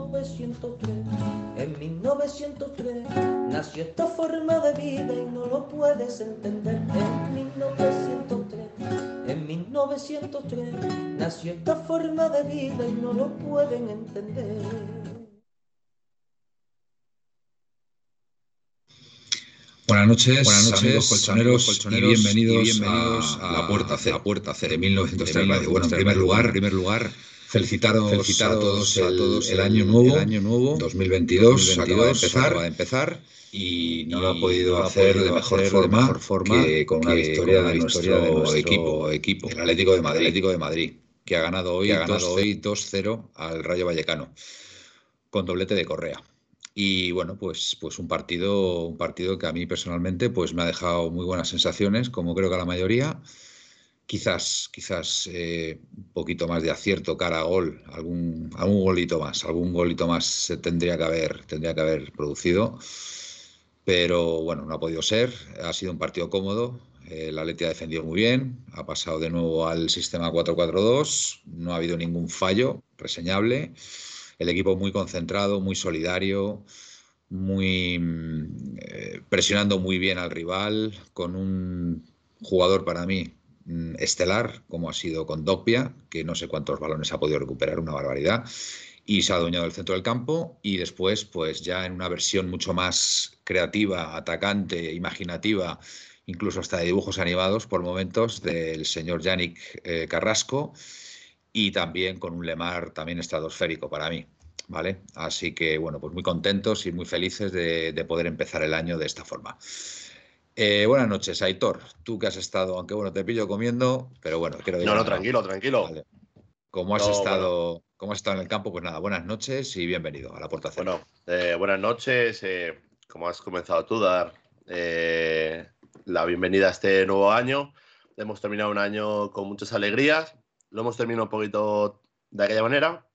1903. En 1903 nació esta forma de vida y no lo puedes entender. En 1903, en 1903 nació esta forma de vida y no lo pueden entender. Buenas noches, Buenas noches amigos colchoneros, colchoneros y bienvenidos, bienvenidos a, a, La Puerta C, La Puerta C de 1903. Bueno, en primer lugar, en primer lugar Felicitaros, Felicitaros a todos, el, a todos el, año nuevo, el año nuevo 2022, 2022 acaba, de empezar, acaba de empezar. Y no y lo ha podido no hacer, de, mejor hacer forma, de mejor forma que con una victoria, con una de, nuestro de, nuestro equipo, equipo, el Atlético de Madrid, Atlético de Madrid que ha ganado hoy 2-0 al Rayo Vallecano con doblete de Correa. Y bueno, pues, pues un partido, un partido que a mí personalmente pues me ha dejado muy buenas sensaciones, como creo que a la mayoría quizás, quizás eh, un poquito más de acierto cara a gol, algún, algún golito más, algún golito más se tendría que haber, tendría que haber producido. Pero bueno, no ha podido ser. Ha sido un partido cómodo. El Atleti ha defendido muy bien. Ha pasado de nuevo al sistema 4-4-2. No ha habido ningún fallo reseñable. El equipo muy concentrado, muy solidario, muy eh, presionando muy bien al rival, con un jugador para mí Mm, estelar, como ha sido con Doppia, que no sé cuántos balones ha podido recuperar, una barbaridad, y se ha adueñado del centro del campo, y después, pues ya en una versión mucho más creativa, atacante, imaginativa, incluso hasta de dibujos animados por momentos, del señor Yannick eh, Carrasco, y también con un Lemar también estratosférico para mí. ¿Vale? Así que, bueno, pues muy contentos y muy felices de poder empezar el año de esta forma. Eh, buenas noches, Aitor. Tú que has estado, aunque bueno, te pillo comiendo, pero bueno, quiero No, no, tranquilo, tranquilo. Vale. Como has, no, estado, bueno. como has estado en el campo, pues nada, buenas noches y bienvenido a la Puerta Cero. Bueno, eh, buenas noches. Eh, como has comenzado tú, dar eh, la bienvenida a este nuevo año. Hemos terminado un año con muchas alegrías. Lo hemos terminado un poquito de aquella manera,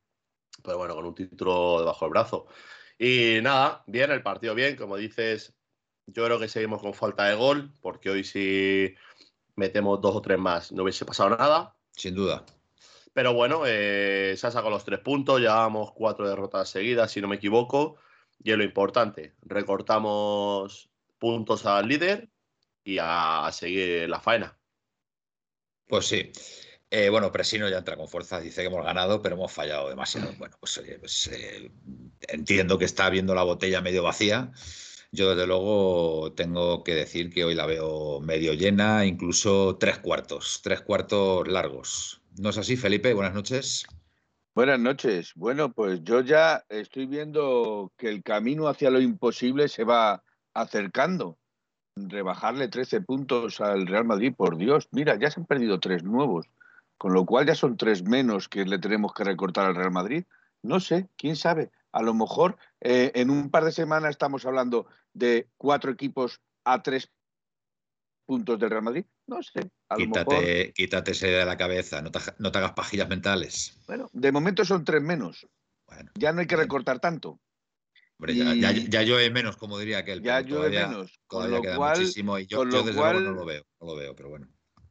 pero bueno, con un título debajo del brazo. Y nada, bien, el partido bien, como dices, yo creo que seguimos con falta de gol, porque hoy si metemos dos o tres más no hubiese pasado nada. Sin duda. Pero bueno, eh, se ha sacado los tres puntos, llevamos cuatro derrotas seguidas, si no me equivoco, y es lo importante. Recortamos puntos al líder y a, a seguir la faena. Pues sí. Eh, bueno, Presino ya entra con fuerza, dice que hemos ganado, pero hemos fallado demasiado. Bueno, pues, oye, pues eh, entiendo que está viendo la botella medio vacía. Yo desde luego tengo que decir que hoy la veo medio llena, incluso tres cuartos, tres cuartos largos. ¿No es así, Felipe? Buenas noches. Buenas noches. Bueno, pues yo ya estoy viendo que el camino hacia lo imposible se va acercando. Rebajarle 13 puntos al Real Madrid, por Dios. Mira, ya se han perdido tres nuevos, con lo cual ya son tres menos que le tenemos que recortar al Real Madrid. No sé, quién sabe a lo mejor eh, en un par de semanas estamos hablando de cuatro equipos a tres puntos del Real Madrid. No sé. quítate, mejor... quítate ese de la cabeza, no te, no te, hagas pajillas mentales. Bueno, de momento son tres menos. Bueno, ya no hay que recortar tanto. Hombre, ya, ya, ya, llueve menos, como diría aquel. Ya llueve todavía, menos. Todavía queda cual, muchísimo y yo, yo desde cual... luego no lo veo, no lo veo, pero bueno.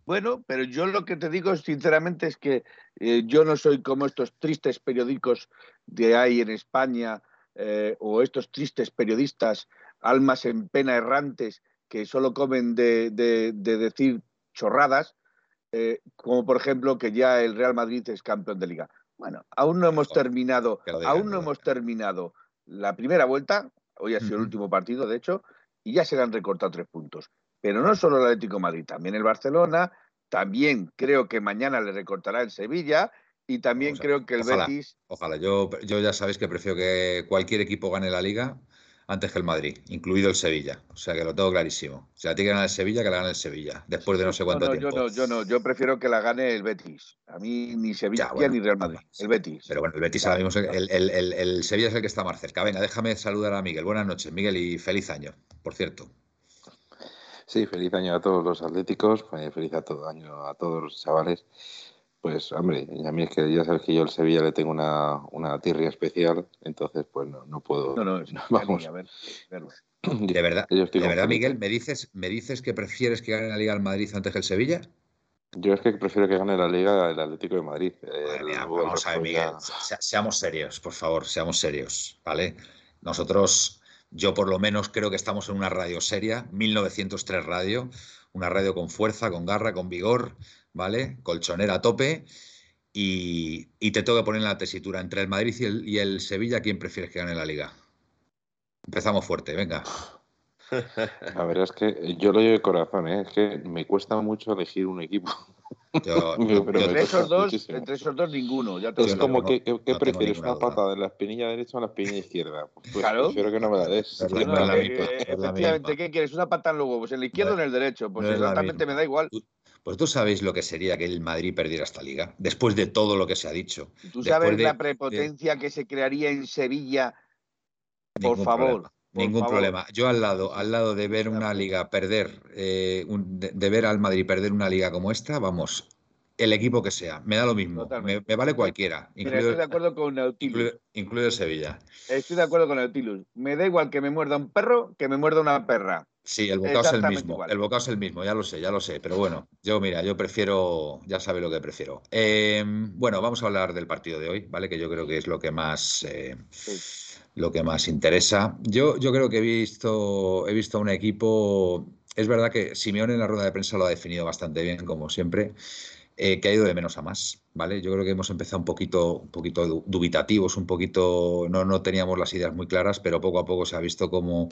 Bueno, pero yo lo que te digo sinceramente es que eh, yo no soy como estos tristes periódicos de ahí en España eh, o estos tristes periodistas, almas en pena errantes, que solo comen de, de, de decir chorradas, eh, como por ejemplo que ya el Real Madrid es campeón de liga. Bueno, aún no hemos terminado, aún no hemos terminado la primera vuelta, hoy ha sido uh -huh. el último partido, de hecho, y ya se le han recortado tres puntos. Pero no solo el Atlético Madrid, también el Barcelona, también creo que mañana le recortará el Sevilla y también o sea, creo que el ojalá, Betis. Ojalá, yo, yo ya sabéis que prefiero que cualquier equipo gane la liga antes que el Madrid, incluido el Sevilla. O sea que lo tengo clarísimo. Si la tiene que ganar el Sevilla, que la gane el Sevilla, después de no sé cuánto tiempo. Yo no, yo no, yo prefiero que la gane el Betis. A mí ni Sevilla ni Real Madrid, el Betis. Pero bueno, el Betis ahora mismo, el, el, el, Sevilla es el que está más cerca. Venga, déjame saludar a Miguel. Buenas noches, Miguel, y feliz año, por cierto. Sí, feliz año a todos los atléticos, pues, feliz a todo año a todos los chavales. Pues, hombre, a mí es que ya sabes que yo al Sevilla le tengo una, una tirria especial, entonces, pues no, no puedo. No, no, vamos. A ver, De verdad, de verdad Miguel, ¿me dices, ¿me dices que prefieres que gane la Liga al Madrid antes que el Sevilla? Yo es que prefiero que gane la Liga el Atlético de Madrid. vamos a ver, Miguel, seamos serios, por favor, seamos serios, ¿vale? Nosotros, yo por lo menos creo que estamos en una radio seria, 1903 Radio, una radio con fuerza, con garra, con vigor, ¿vale? Colchonera a tope. Y, te tengo que poner en la tesitura entre el Madrid y el, Sevilla, ¿quién prefieres que gane la liga? Empezamos fuerte, venga. La verdad es que yo lo llevo de corazón, ¿eh? es que me cuesta mucho elegir un equipo. Entre, esos dos, entre, esos dos, ninguno. Ya es como que, prefieres una pata de la espinilla derecha o la espinilla izquierda. Pues, pues claro. Prefiero que no me la des. efectivamente, ¿qué quieres? ¿Una pata en los huevos? ¿En el izquierdo o en el derecho? Pues exactamente me da igual. Pues tú sabéis lo que sería que el Madrid perdiera esta liga, después de todo lo que se ha dicho. ¿Tú sabes la prepotencia que se crearía en Sevilla? Por favor. Ningún problema. Yo al lado, al lado de ver una liga perder, eh, de, ver al Madrid perder una liga como esta, vamos, el equipo que sea, me da lo mismo, me, vale cualquiera. estoy de acuerdo con Nautilus. Incluido, Sevilla. Estoy de acuerdo con Nautilus. Me da igual que me muerda un perro que me muerda una perra. Sí, el bocado es el mismo. El bocado es el mismo, ya lo sé, ya lo sé. Pero bueno, yo mira, yo prefiero, ya sabe lo que prefiero. Em, bueno, vamos a hablar del partido de hoy, ¿vale? Que yo creo que es lo que más, eh, lo que más interesa. Yo, yo creo que he visto, he visto un equipo. Es verdad que Simeone en la rueda de prensa lo ha definido bastante bien, como siempre. Eh, que ha ido de menos a más, ¿vale? Yo creo que hemos empezado un poquito, un poquito dubitativos, un poquito, no, no teníamos las ideas muy claras, pero poco a poco se ha visto como,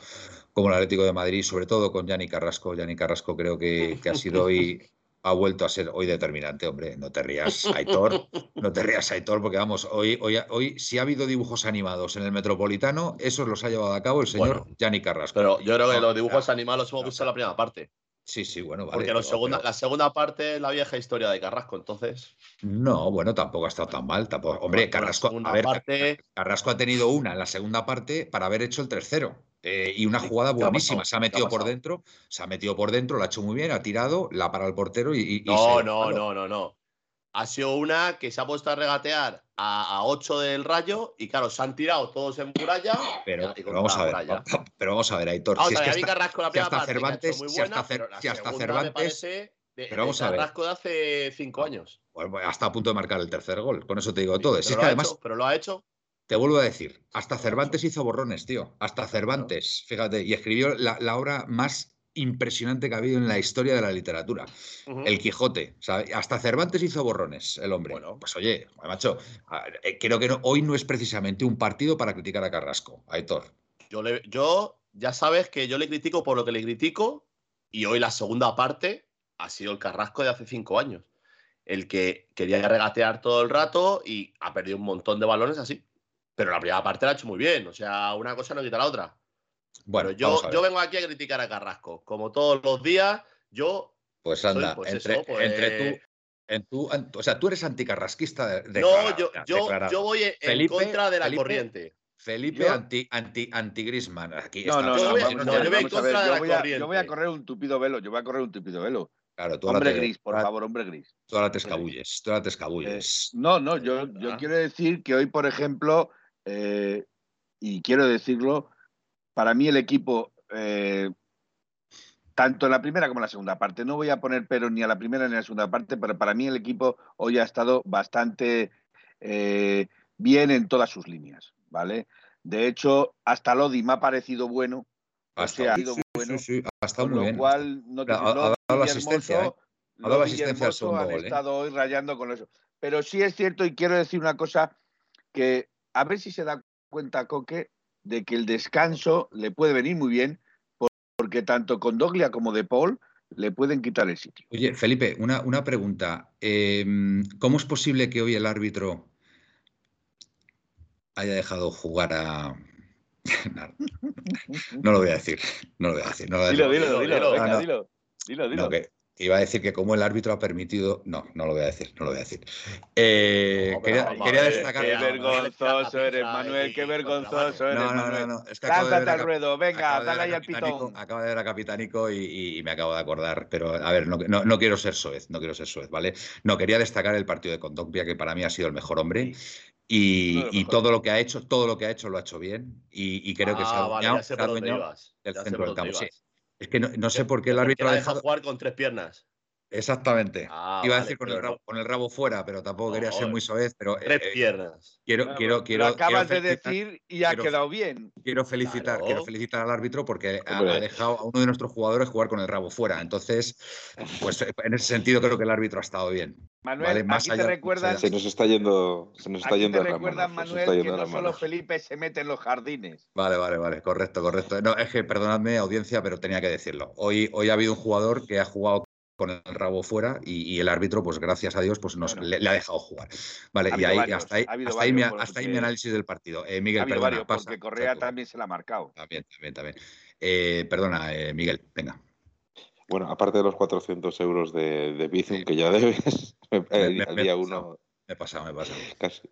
como el Atlético de Madrid, sobre todo con Yanni Carrasco. Yanni Carrasco creo que, ha sido hoy, ha vuelto a ser hoy determinante, hombre. No te rías, Aitor, no te rías, Aitor, porque vamos, hoy, hoy, hoy si ha habido dibujos animados en el Metropolitano, esos los ha llevado a cabo el señor Yanni Carrasco. Pero yo creo que los dibujos animados hemos visto en la primera parte. Sí, sí, bueno, vale. Porque la segunda, la segunda parte es la vieja historia de Carrasco, entonces. No, bueno, tampoco ha estado tan mal. Tampoco... Hombre, Carrasco, a ver, Carrasco ha tenido una en la segunda parte para haber hecho el tercero. Eh, y una jugada buenísima. Se ha metido por dentro, se ha metido por dentro, lo ha hecho muy bien, ha tirado, la para el portero y. no, no, no, no, no ha sido una que se ha puesto a regatear a, 8 del rayo y claro, se han tirado todos en muralla. Pero, vamos a ver, pero vamos a ver, Aitor. si es que hasta, si hasta Cervantes, si hasta, si hasta Cervantes. De, pero vamos a ver. De hace 5 años. Bueno, hasta a punto de marcar el tercer gol. Con eso te digo todo. es que además, pero lo ha hecho. Te vuelvo a decir, hasta Cervantes hizo borrones, tío. Hasta Cervantes, fíjate, y escribió la, la obra más impresionante que ha habido en la historia de la literatura. El Quijote. Hasta Cervantes hizo borrones, el hombre. Bueno, pues oye, macho, eh, creo que hoy no es precisamente un partido para criticar a Carrasco, a Héctor. Yo, le, yo, ya sabes que yo le critico por lo que le critico, y hoy la segunda parte ha sido el Carrasco de hace cinco años. El que quería regatear todo el rato y ha perdido un montón de balones así. Pero la primera parte la ha hecho muy bien. O sea, una cosa no quita la otra. Bueno, yo, yo vengo aquí a criticar a Carrasco. Como todos los días, yo. Pues anda, pues entre, tú. Pues en tu, o sea, tú eres anticarrasquista de, No, yo, yo, yo, voy en contra de la corriente. Felipe anti, anti, anti Grisman. Aquí no, no, no, yo voy, en contra de la corriente. Yo voy a correr un tupido velo, yo voy a correr un tupido velo. Claro, tú hombre gris, por favor, hombre gris. Tú ahora te escabulles, tú ahora te escabulles. Eh, no, no, yo, yo quiero decir que hoy, por ejemplo, eh, y quiero decirlo, para mí el equipo, eh, tanto en la primera como en la segunda parte, no voy a poner pero ni a la primera ni a la segunda parte, pero para mí el equipo hoy ha estado bastante eh, bien en todas sus líneas, ¿vale? De hecho, hasta Lodi me ha parecido bueno. Ha sido bueno. Sí, ha estado muy lo cual, no ha, dado la asistencia, ¿eh? Ha dado la asistencia al segundo Han estado hoy rayando con eso. Pero sí es cierto, y quiero decir una cosa, que a ver si se da cuenta Coque de que el descanso le puede venir muy bien, porque tanto con Doglia como de Paul le pueden quitar el sitio. Oye, Felipe, una, una pregunta. Em, ¿Cómo es posible que hoy el árbitro haya dejado jugar a, no, lo voy a decir. No lo voy a decir. No dilo, dilo, dilo, dilo, dilo, dilo, dilo. Iba a decir que como el árbitro ha permitido. No, no lo voy a decir, no lo voy a decir. Eh, quería, destacar. Qué vergonzoso eres, Manuel, qué vergonzoso eres. No, no, no, no. Es que al ruedo, venga, dale ahí al pitón. Acaba de ver a Capitánico y, me acabo de acordar, pero a ver, no, no, quiero ser soez, no quiero ser soez, ¿vale? No, quería destacar el partido de Condopia, que para mí ha sido el mejor hombre. Y, todo lo que ha hecho, todo lo que ha hecho lo ha hecho bien. Y, creo que se ha adueñado, del centro del campo. Sí. Es que no, sé por qué el árbitro ha dejado jugar con tres piernas. Exactamente. Ah, Iba a decir con el, rabo, con el, rabo, fuera, pero tampoco quería ser muy soez. Pero, tres eh, piernas. Quiero, quiero, quiero. Lo acabas de decir y ha quedado bien. Quiero felicitar, quiero felicitar al árbitro porque ha, dejado a uno de nuestros jugadores jugar con el rabo fuera. Entonces, pues en ese sentido creo que el árbitro ha estado bien. Manuel, Más aquí te recuerdan. Se nos está yendo, se nos está yendo te recuerdan, Manuel, que no solo Felipe se mete en los jardines. Vale, vale, vale, correcto, correcto. No, es que perdonadme, audiencia, pero tenía que decirlo. Hoy, hoy ha habido un jugador que ha jugado con el rabo fuera y, el árbitro, pues gracias a Dios, pues nos, le, ha dejado jugar. Vale, y ahí, hasta ahí, hasta, ahí, mi, hasta ahí mi análisis del partido. Eh, Miguel, perdona. porque Correa también se la ha marcado. También, también, también. Eh, perdona, eh, Miguel, venga. Bueno, aparte de los 400 euros de, de Bizum que ya debes, el, día uno... Me he pasado, me he pasado. Casi.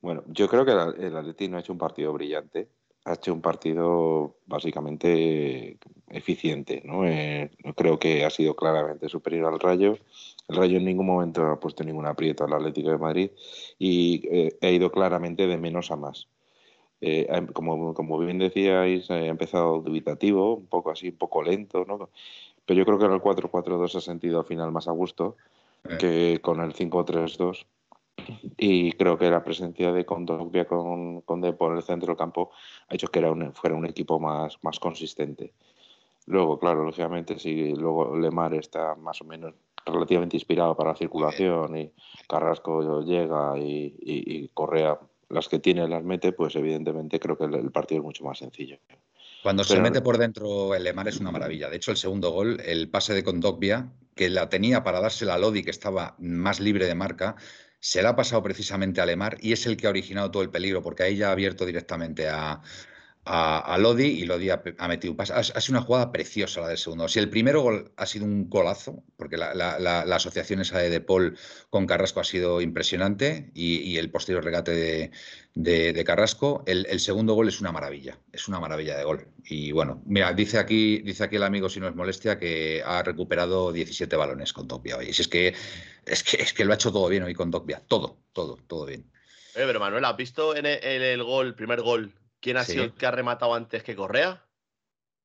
Bueno, yo creo que el Atleti no ha hecho un partido brillante ha hecho un partido básicamente eficiente. ¿no? Eh, creo que ha sido claramente superior al Rayo. El Rayo en ningún momento ha puesto ningún aprieto al Atlético de Madrid y eh, ha ido claramente de menos a más. Eh, como, como, bien decíais, ha empezado dubitativo, un poco así, un poco lento, ¿no? Pero yo creo que en el 4-4-2 ha sentido al final más a gusto que con el 5-3-2 y creo que la presencia de Condogbia con, con De por el centro del campo ha hecho que era un, fuera un equipo más, más consistente. Luego, claro, lógicamente, si luego Lemar está más o menos relativamente inspirado para la circulación y Carrasco llega y, y, Correa las que tiene las mete, pues evidentemente creo que el, partido es mucho más sencillo. Cuando se mete por dentro el Lemar es una maravilla. De hecho, el segundo gol, el pase de Condogbia, que la tenía para dársela a Lodi, que estaba más libre de marca, se la ha pasado precisamente a Lemar y es el que ha originado todo el peligro, porque ahí ya ha abierto directamente a, a, Lodi y Lodi ha, metido un pase. Ha, sido una jugada preciosa la del segundo. Si el primero gol ha sido un golazo, porque la, asociación esa de, de, Paul con Carrasco ha sido impresionante y, el posterior regate de, Carrasco, el, segundo gol es una maravilla, es una maravilla de gol. Y bueno, mira, dice aquí, dice aquí el amigo, si no es molestia, que ha recuperado 17 balones con Topia hoy. Si es que es que, es que lo ha hecho todo bien hoy con Dogbia. Todo, todo, todo bien. pero Manuel, ¿has visto en el, gol, el primer gol, quién ha sido el que ha rematado antes que Correa?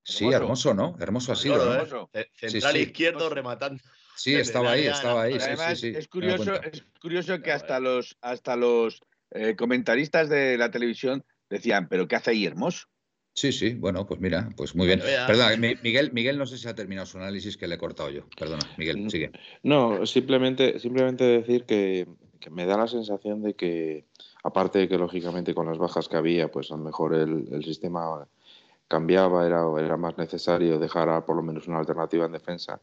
Sí, hermoso, ¿no? Hermoso ha sido. ¿eh? Central izquierdo rematando. Sí, estaba ahí, estaba ahí. es curioso, es curioso que hasta los, hasta los eh, comentaristas de la televisión decían, pero ¿qué hace ahí hermoso? Sí, sí, bueno, pues mira, pues muy bien. Perdona, Miguel, Miguel no sé si ha terminado su análisis que le he cortado yo. Perdona, Miguel, sigue. No, simplemente, simplemente decir que, me da la sensación de que, aparte de que lógicamente con las bajas que había, pues a lo mejor el, sistema cambiaba, era, era más necesario dejar por lo menos una alternativa en defensa.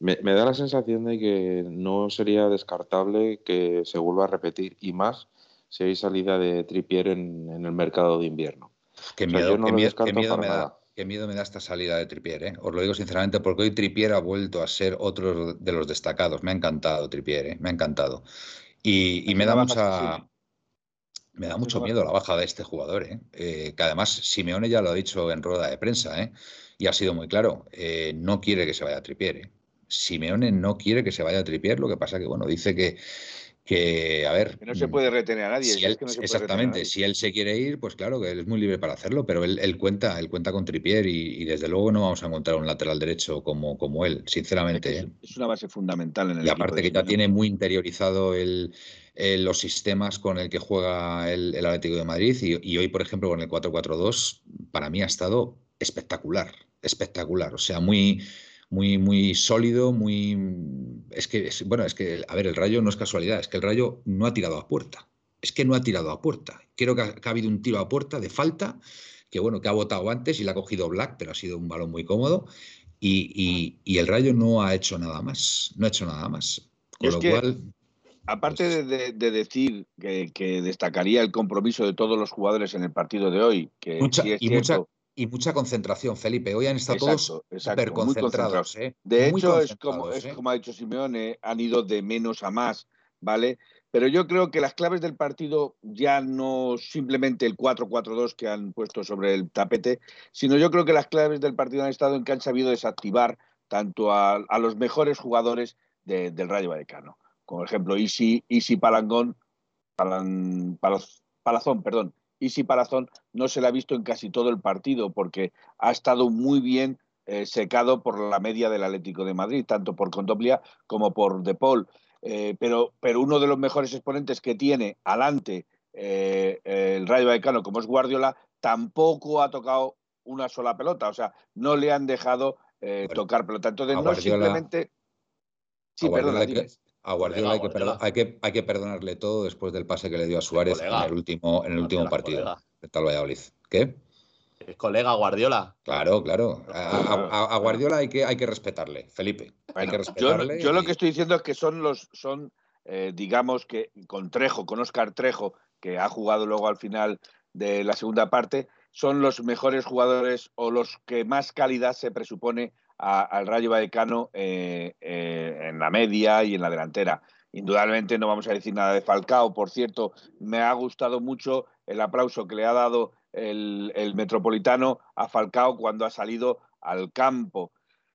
Me, da la sensación de que no sería descartable que se vuelva a repetir y más si hay salida de Tripier en el mercado de invierno. Qué miedo, qué, miedo, me da. Qué miedo me da esta salida de Tripier, ¿eh? os lo digo sinceramente, porque hoy Tripier ha vuelto a ser otro de los destacados. Me ha encantado Tripier, ¿eh? me ha encantado. Y, me da mucha. Me da mucho miedo la baja de este jugador, ¿eh? ¿eh? que además Simeone ya lo ha dicho en rueda de prensa, ¿eh? y ha sido muy claro, eh, no quiere que se vaya a Tripier. ¿eh? Simeone no quiere que se vaya a Tripier, lo que pasa que, bueno, dice que, que, a ver. Que no se puede retener a nadie. exactamente, si él se quiere ir, pues claro que él es muy libre para hacerlo, pero él, cuenta, él cuenta con Tripier y, desde luego no vamos a encontrar un lateral derecho como, como él, sinceramente. ¿eh? Es, una base fundamental en el Y aparte que ya tiene muy interiorizado el, los sistemas con el que juega el, Atlético de Madrid y, hoy, por ejemplo, con el 4-4-2, para mí ha estado espectacular, espectacular. O sea, muy muy, muy sólido, muy... Es que, bueno, es que, a ver, el Rayo no es casualidad, es que el Rayo no ha tirado a puerta. Es que no ha tirado a puerta. Creo que ha, habido un tiro a puerta de falta, que bueno, que ha votado antes y le ha cogido Black, pero ha sido un balón muy cómodo. Y, el Rayo no ha hecho nada más, no ha hecho nada más. Con lo cual... aparte de, decir que, destacaría el compromiso de todos los jugadores en el partido de hoy, que y, mucha, y mucha concentración, Felipe. Hoy han estado todos súper concentrados. ¿eh? De hecho, es, como, es ¿eh? como ha dicho Simeone, han ido de menos a más, ¿vale? Pero yo creo que las claves del partido ya no simplemente el 4-4-2 que han puesto sobre el tapete, sino yo creo que las claves del partido han estado en que han sabido desactivar tanto a, los mejores jugadores del Rayo Vallecano. Como ejemplo, Isi, Isi Palangón, Palazón, perdón. Isi Palazón no se le ha visto en casi todo el partido porque ha estado muy bien eh, secado por la media del Atlético de Madrid, tanto por Contoplia como por De Paul. Eh, pero, pero uno de los mejores exponentes que tiene adelante eh, el Rayo Vallecano, como es Guardiola, tampoco ha tocado una sola pelota, o sea, no le han dejado tocar pelota. Entonces, no simplemente. Sí, perdona, a Guardiola hay que, hay, que, hay que, perdonarle todo después del pase que le dio a Suárez en el último, en el último partido de tal Valladolid. ¿Qué? Es colega Guardiola. Claro, claro. A, Guardiola hay que, hay que respetarle, Felipe. hay que respetarle. Yo, lo que estoy diciendo es que son los, son, eh, digamos que con Trejo, con Oscar Trejo, que ha jugado luego al final de la segunda parte, son los mejores jugadores o los que más calidad se presupone al Rayo Vallecano eh, eh, en la media y en la delantera. Indudablemente no vamos a decir nada de Falcao. Por cierto, me ha gustado mucho el aplauso que le ha dado el, Metropolitano a Falcao cuando ha salido al campo.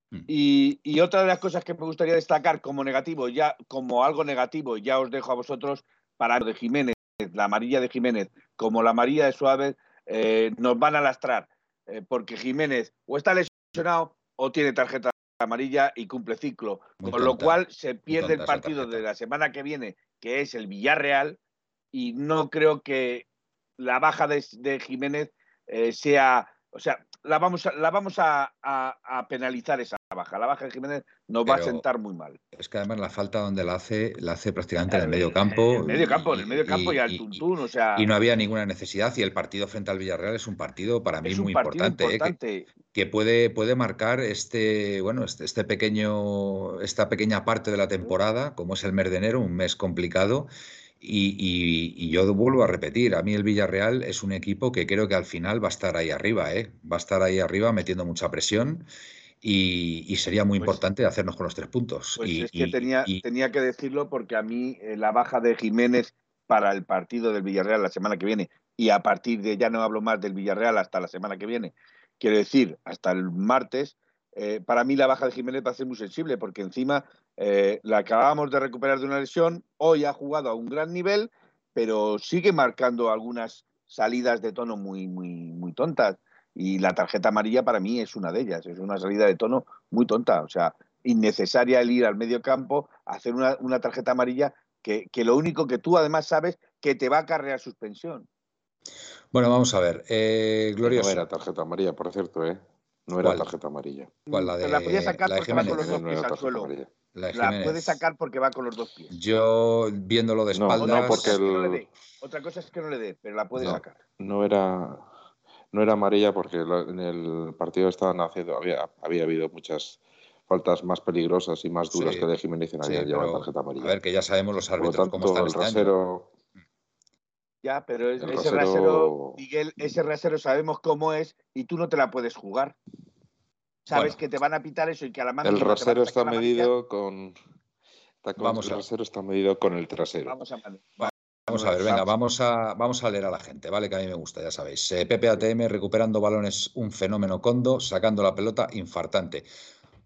Mm. Y, otra de las cosas que me gustaría destacar como negativo, ya como algo negativo, ya os dejo a vosotros para de Jiménez, la amarilla de Jiménez, como la amarilla de Suárez, eh, nos van a lastrar, eh, porque Jiménez o está lesionado o tiene tarjeta amarilla y cumple ciclo, con lo cual se pierde el partido de la semana que viene, que es el Villarreal, y no creo que la baja de, Jiménez eh, sea, o sea, la vamos, a, la vamos a, penalizar esa baja. La baja de Jiménez nos va a sentar muy mal. Es que además la falta donde la hace, la hace prácticamente en el medio campo. En el medio campo, en el medio campo y, al tuntún, o sea. Y no había ninguna necesidad. Y el partido frente al Villarreal es un partido para mí muy importante, ¿eh? que, puede, puede marcar este, bueno, este, este, pequeño, esta pequeña parte de la temporada, como es el mes de enero, un mes complicado y, yo vuelvo a repetir, a mí el Villarreal es un equipo que creo que al final va a estar ahí arriba, ¿eh? va a estar ahí arriba metiendo mucha presión y, sería muy pues importante hacernos con los tres puntos. Pues es que tenía, tenía que decirlo porque a mí eh, la baja de Jiménez para el partido del Villarreal la semana que viene y a partir de ya no hablo más del Villarreal hasta la semana que viene, quiero decir, hasta el martes, eh, para mí la baja de Jiménez va a ser muy sensible porque encima eh, la acabamos de recuperar de una lesión, hoy ha jugado a un gran nivel, pero sigue marcando algunas salidas de tono muy, muy, muy tontas. Y la tarjeta amarilla para mí es una de ellas, es una salida de tono muy tonta, o sea, innecesaria el ir al medio campo, hacer una, tarjeta amarilla que, lo único que tú además sabes que te va a carrear suspensión. Bueno, vamos a ver. Eh, glorioso. No era tarjeta amarilla, por cierto, ¿eh? No era tarjeta amarilla. ¿Cuál? La, de, la podía sacar porque va con los dos pies al suelo. La, puede sacar porque va con los dos pies. Yo, viéndolo de espaldas... No, porque Otra cosa es que no le dé, pero la puede sacar. No era, no era amarilla porque en el partido estaban haciendo... Había, había habido muchas faltas más peligrosas y más duras que de Jiménez en sí, tarjeta amarilla. A ver, que ya sabemos los árbitros cómo están el este rasero, Ya, pero ese rasero, Miguel, ese rasero sabemos cómo es y tú no te la puedes jugar sabes que te van a pitar eso y que a la mano. El rasero está medido con. vamos el rasero está medido con el trasero. Vamos a, ver, venga, vamos a, vamos a leer a la gente, ¿vale? Que a mí me gusta, ya sabéis. Eh, Pepe ATM recuperando balones, un fenómeno condo, sacando la pelota, infartante.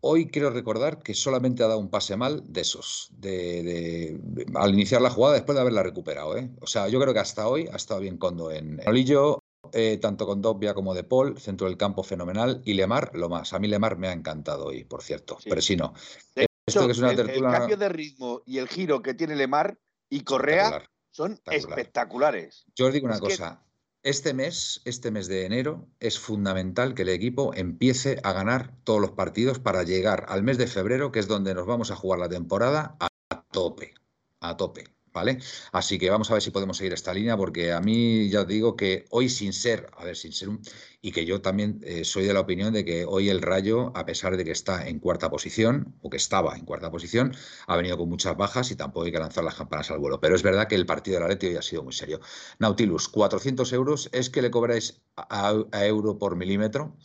Hoy quiero recordar que solamente ha dado un pase mal de esos, de, al iniciar la jugada después de haberla recuperado. ¿eh? O sea, yo creo que hasta hoy ha estado bien Condo en, en Olillo. Eh, tanto con Dobbia como de Paul, centro del campo fenomenal, y Lemar, lo más. A mí Lemar me ha encantado hoy, por cierto, pero si no. Esto que es una el, cambio de ritmo y el giro que tiene Lemar y Correa son espectaculares. Yo os digo una cosa. Este mes, este mes de enero, es fundamental que el equipo empiece a ganar todos los partidos para llegar al mes de febrero, que es donde nos vamos a jugar la temporada, a tope. A tope ¿vale? Así que vamos a ver si podemos seguir esta línea, porque a mí ya digo que hoy sin ser, a ver, sin ser un... Y que yo también eh, soy de la opinión de que hoy el Rayo, a pesar de que está en cuarta posición, o que estaba en cuarta posición, ha venido con muchas bajas y tampoco hay que lanzar las campanas al vuelo. Pero es verdad que el partido del Atleti hoy ha sido muy serio. Nautilus, 400 euros, ¿es que le cobráis a, a euro por milímetro?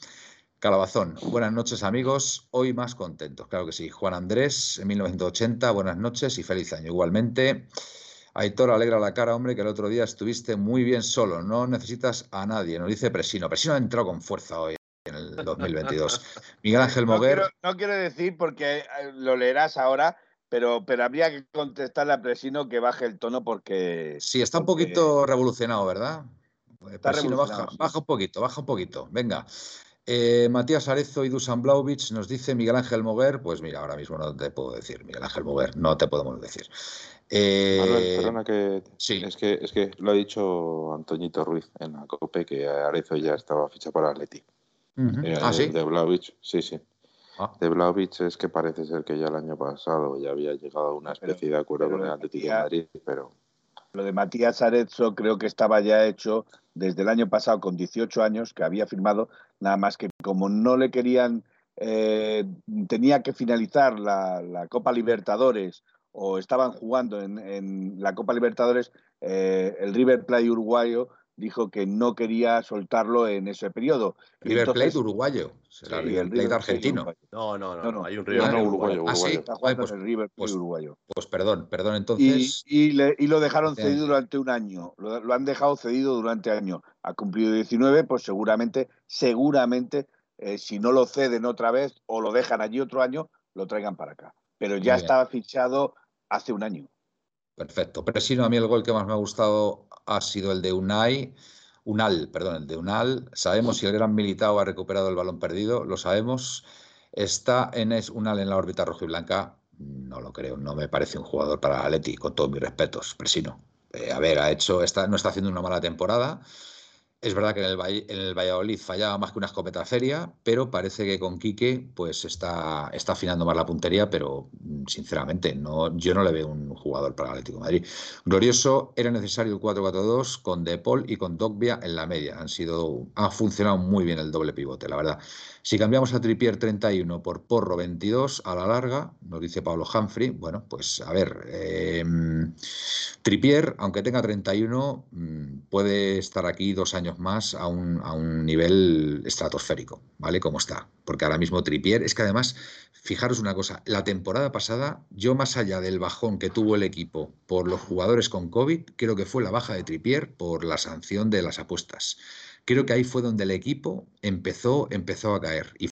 Calabazón, buenas noches amigos, hoy más contentos, claro que sí. Juan Andrés, en 1980, buenas noches y feliz año. Igualmente, Aitor, alegra la cara, hombre, que el otro día estuviste muy bien solo, no necesitas a nadie, nos dice Presino. Presino ha entrado con fuerza hoy en el 2022. Miguel Ángel Moguer. No quiero, decir porque eh, lo leerás ahora, pero, pero habría que contestarle a Presino que baje el tono porque... Sí, está un poquito revolucionado, ¿verdad? Presino, baja, baja un poquito, baja un poquito. Venga. Eh, Matías Arezo y Dusan Blauvich nos dice Miguel Ángel Moguer. Pues mira, ahora mismo no te puedo decir, Miguel Ángel Moguer, no te podemos decir. Eh, perdona que. Sí. Es que, es que lo ha dicho Antoñito Ruiz en la COPE que Arezo ya estaba ficha para Atleti. Uh ah, sí. De Blauvich, sí, sí. Ah. De Blauvich es que parece ser que ya el año pasado ya había llegado a una especie de acuerdo con el Atlético de Madrid, pero. Lo de Matías Arezzo creo que estaba ya hecho desde el año pasado con 18 años, que había firmado, nada más que como no le querían, eh, tenía que finalizar la, Copa Libertadores o estaban jugando en, la Copa Libertadores, eh, el River Plate uruguayo dijo que no quería soltarlo en ese periodo. River Plate uruguayo, será River Plate argentino. No, no, no, hay un River Plate uruguayo. Ah, sí, está jugando pues, el River Plate pues, uruguayo. Pues perdón, perdón, entonces. Y, lo dejaron cedido durante un año, lo, han dejado cedido durante año. Ha cumplido 19, pues seguramente, seguramente, eh, si no lo ceden otra vez o lo dejan allí otro año, lo traigan para acá. Pero ya estaba fichado hace un año. Perfecto. Pero si no, a mí el gol que más me ha gustado ha sido el de Unai. Unal, perdón, el de Unal. Sabemos si el gran Militao ha recuperado el balón perdido, lo sabemos. ¿Está Enes Unal en la órbita roja y blanca? No lo creo, no me parece un jugador para Atleti, con todos mis respetos, Presino. Eh, a ver, ha hecho, está, no está haciendo una mala temporada, es verdad que en el, en el, Valladolid fallaba más que una escopeta feria, pero parece que con Quique pues está, está afinando más la puntería, pero mm, sinceramente no, yo no le veo un jugador para el Atlético Madrid. Glorioso, era necesario el 4-4-2 con De Paul y con Dogbia en la media. Han sido, ha funcionado muy bien el doble pivote, la verdad. Si cambiamos a Tripier 31 por Porro 22 a la larga, nos dice Pablo Humphrey, bueno, pues a ver, em, Tripier, aunque tenga 31, mm, puede estar aquí dos años más a un, a un nivel estratosférico, ¿vale? Como está. Porque ahora mismo Tripier, es que además, fijaros una cosa, la temporada pasada, yo más allá del bajón que tuvo el equipo por los jugadores con COVID, creo que fue la baja de Tripier por la sanción de las apuestas creo que ahí fue donde el equipo empezó, empezó a caer. Y